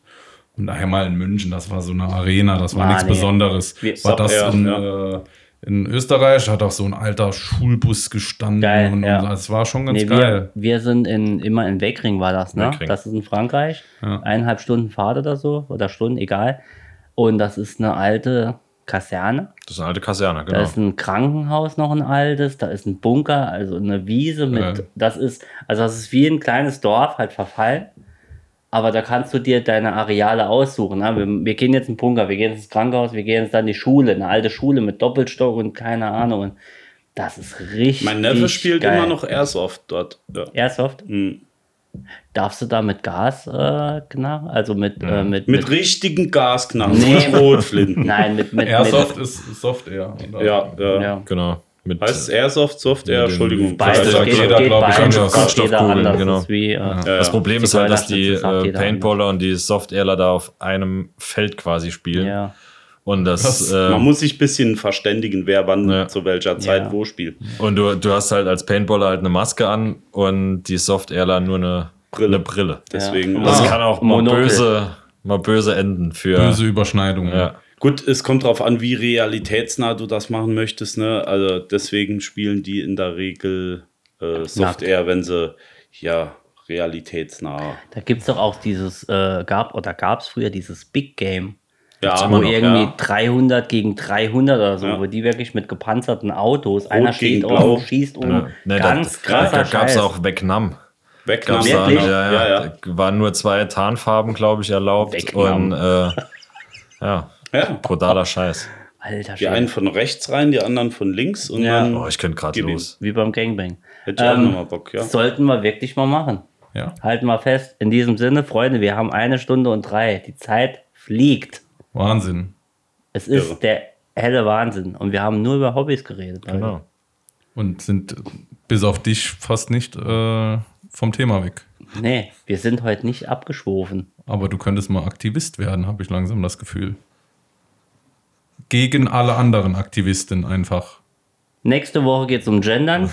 Und einmal in München, das war so eine Arena, das war Ah, nichts nee. Besonderes. War das ja, in, ja. äh, in Österreich, hat auch so ein alter Schulbus gestanden. Geil, und, ja. das war schon ganz Nee, geil. wir, wir sind in, immer in Weckring, war das, ne? Weckring. Das ist in Frankreich. Ja. Eineinhalb Stunden Fahrt oder so, oder Stunden, egal. Und das ist eine alte Kaserne. Das ist eine alte Kaserne, Da genau. ist ein Krankenhaus noch ein altes, da ist ein Bunker, also eine Wiese mit, Ja. das ist, also das ist wie ein kleines Dorf, halt verfallen. Aber da kannst du dir deine Areale aussuchen. Ne? Wir, wir gehen jetzt in den Bunker, wir gehen ins Krankenhaus, wir gehen jetzt dann in die Schule, eine alte Schule mit Doppelstock und keine Ahnung. Und das ist richtig. mein Neffe spielt geil. immer noch Airsoft dort. Ja. Airsoft? Mhm. Darfst du da mit Gas äh, knarren? Also mit, äh, mit, Mit richtigen Gasknarren, Nee. nicht Rotflinten. [laughs] Nein, mit, mit, Airsoft mit ist Soft oder? Ja, ja. ja. Genau. Mit, Heißt es Airsoft, Soft Air? Entschuldigung. Beides geht, jeder, geht glaub ich, anders. Kunststoffkugeln, anders. genau. Wie, äh, das Problem ist halt, dass die äh, Paintballer und die Softairler da auf einem Feld quasi spielen. ja. Und das, Das- äh, Man muss sich ein bisschen verständigen, wer wann Ja. zu welcher Zeit Ja. wo spielt. und du, du hast halt als Paintballer halt eine Maske an und die Softairler nur eine Brille. Eine Brille. Deswegen. Das kann auch mal Monokel. böse, mal böse enden für. Böse Überschneidungen. Ja. Gut, es kommt drauf an, wie realitätsnah du das machen möchtest. Ne? Also deswegen spielen die in der Regel äh, Soft Air, wenn sie ja realitätsnah. Da gibt es doch auch dieses, äh, gab oder gab es früher dieses Big Game, Ja, wo noch, irgendwie ja. 300 gegen 300 oder so, Ja. wo die wirklich mit gepanzerten Autos, einer steht auf Blau. und schießt um. Ja. Ne, Ganz da, krasser Da gab es auch Vietnam. Gab's da, ja, ja, Ja, ja. Da waren nur zwei Tarnfarben, glaube ich, erlaubt. Vietnam. Und äh, [laughs] ja, Ja. brutaler Scheiß. Alter Die einen von rechts rein, die anderen von links und Ja. dann Oh, ich könnte gerade los. Wie beim Gangbang. hätte ich auch Ähm, nochmal Bock, ja. Sollten wir wirklich mal machen. Ja. Halten wir fest. In diesem Sinne, Freunde, wir haben eine Stunde und drei. Die Zeit fliegt. Wahnsinn. Es ist Irre. der helle Wahnsinn. Und wir haben nur über Hobbys geredet. Leute. Genau. Und sind bis auf dich fast nicht äh, vom Thema weg. Nee, wir sind heute nicht abgeschwofen. Aber du könntest mal Aktivist werden, habe ich langsam das Gefühl. Gegen alle anderen Aktivisten einfach. Nächste Woche geht es um Gendern.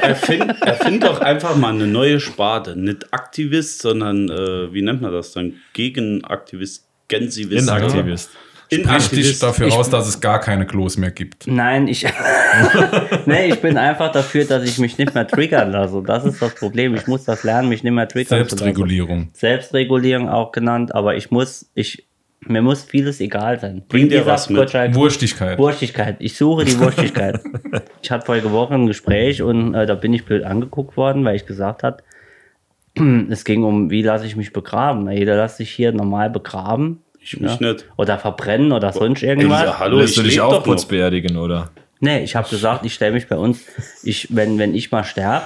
Erfind, erfind doch einfach mal eine neue Sparte. Nicht Aktivist, sondern äh, wie nennt man das dann? Gegenaktivist, Gensivist. Inaktivist. Sprich dich dafür Ich- aus, dass es gar keine Klos mehr gibt. Nein, ich. [laughs] nee, ich bin einfach dafür, dass ich mich nicht mehr triggern lasse. Das ist das Problem. Ich muss das lernen, mich nicht mehr triggern zu lassen. Selbstregulierung. Selbstregulierung auch genannt, aber ich muss, ich, mir muss vieles egal sein. Bring dir was mit. Gottschalk, Wurstigkeit. Wurstigkeit. Ich suche die [laughs] Wurstigkeit. ich hatte vorige Woche ein Gespräch und äh, da bin ich blöd angeguckt worden, weil ich gesagt habe, [clears throat] es ging um, wie lasse ich mich begraben. Na, jeder lässt sich hier normal begraben. Ich mich nicht. Oder verbrennen oder sonst irgendwas. Ja, hallo, Lässt ich du dich auch kurz beerdigen, oder? Nee, ich habe gesagt, ich stelle mich bei uns, ich, wenn, wenn ich mal sterbe,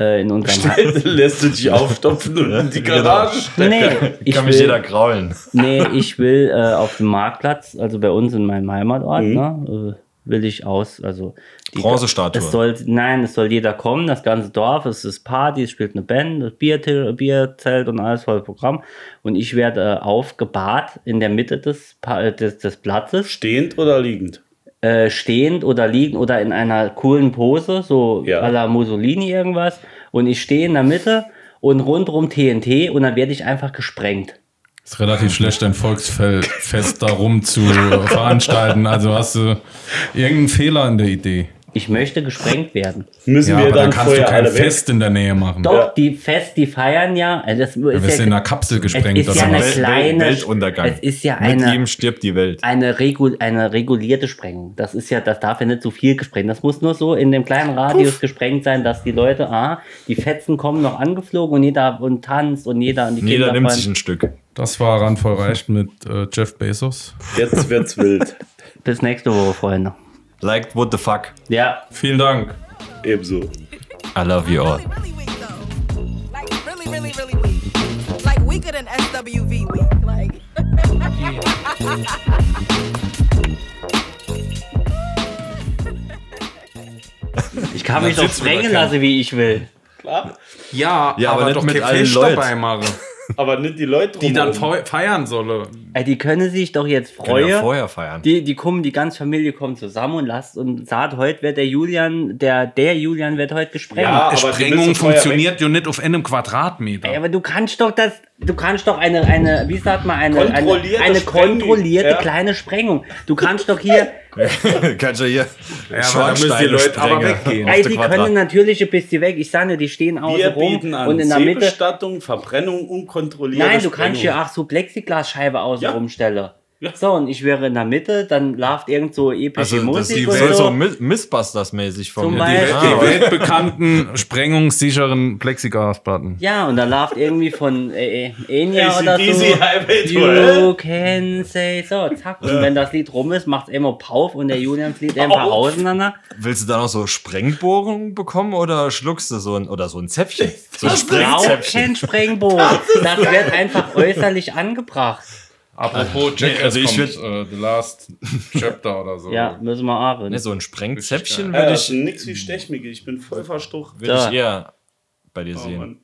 äh, in unserem Heim. Lässt du dich aufstopfen und in die [laughs] Genau. Garage stecken. Nee, ich Kann mich jeder will, kraulen. nee, ich will äh, auf dem Marktplatz, also bei uns in meinem Heimatort, ne, äh, will ich aus, also die- Bronzestatue. Es soll, nein, es soll jeder kommen, das ganze Dorf, es ist Party, es spielt eine Band, das Bier, Bierzelt und alles voll Programm. Und ich werde äh, aufgebahrt in der Mitte des, Pa- des, des Platzes. Stehend oder liegend? Äh, stehend oder liegend oder in einer coolen Pose, so Ja. à la Mussolini irgendwas. Und ich stehe in der Mitte und rundrum TNT und dann werde ich einfach gesprengt. Ist relativ schlecht, ein Volksfest darum zu veranstalten. Also hast du irgendeinen Fehler in der Idee. Ich möchte gesprengt werden. Müssen Ja, wir aber dann dann kannst du kein alle weg? Fest in der Nähe machen. Doch, Ja. die Fest, die feiern ja. äh, Das Du ist wirst ja, in einer Kapsel gesprengt es ist ja oder eine kleine Weltuntergang. Es ist ja Mit eine, ihm stirbt die Welt. eine, Regu eine regulierte Sprengung. Das ist ja, das darf ja nicht so viel gesprengt. Das muss nur so in dem kleinen Radius gesprengt sein, dass die Leute, ah, die Fetzen kommen noch angeflogen und jeder und tanzt und jeder und die Jeder Kinder nimmt freuen- sich ein Stück. Das war randvoll reicht mit äh, Jeff Bezos. Jetzt wird's wild. [laughs] Bis nächste Woche, Freunde. Like, what the fuck? Ja, Vielen Dank. Ebenso. I love you all. Weaker than SWV weak. Like. [laughs] ich kann mich doch sprengen lassen, wie ich will. Klar. Ja, Ja, aber aber nicht doch mit allen Leuten. dabei machen, Aber nicht die Leute die dann fe- feiern sollen. Ey, die können sich doch jetzt Können ja freuen. vorher feiern. Die, die kommen, die ganze Familie kommt zusammen und lasst und sagt, heute wird der Julian, der, der Julian wird heute gesprengt. Ja, aber die Sprengung funktioniert ja nicht auf einem Quadratmeter. Ey, aber du kannst doch das, du kannst doch eine, eine, wie sagt man, eine, eine, Kontrollierte eine Sprengung, kontrollierte ja. kleine Sprengung. Du kannst doch hier, [laughs] Kannst du hier Ja, aber müssen die Leute aber weggehen. ey, die können natürlich ein bisschen weg. Ich sage, die stehen außen rum an und in der Mitte. Verbrennung, unkontrollierte Nein, du kannst Sprengung. ja auch so Plexiglasscheibe außen Ja. rumstellen. Ja. [laughs] So, und ich wäre in der Mitte, dann läuft irgend so epische Also, das Musik die und soll so. so Mi- Mythbusters-mäßig von Zum mir. Die, die weltbekannten sprengungssicheren Plexiglasplatten. Ja, und dann läuft irgendwie von äh, äh, Enya oder so. You can say so, zack. Und wenn das Lied rum ist, macht es immer Pauf und der Julian fliegt ein paar Pauf. auseinander. Willst du da noch so Sprengbohrungen bekommen oder schluckst du so ein, oder so ein Zäpfchen? So ein Sprengzäpfchen. kein Sprengbogen. Das wird einfach äußerlich angebracht. Apropos Jack, also ich kommt, äh, The Last Chapter oder so. [laughs] Ja, müssen wir auch. Ne, so ein Sprengzäpfchen Ja, würde ich, ist nix wie Stechmicke. Ich bin voll verstucht. würde ich eher bei dir Oh, sehen. Mann.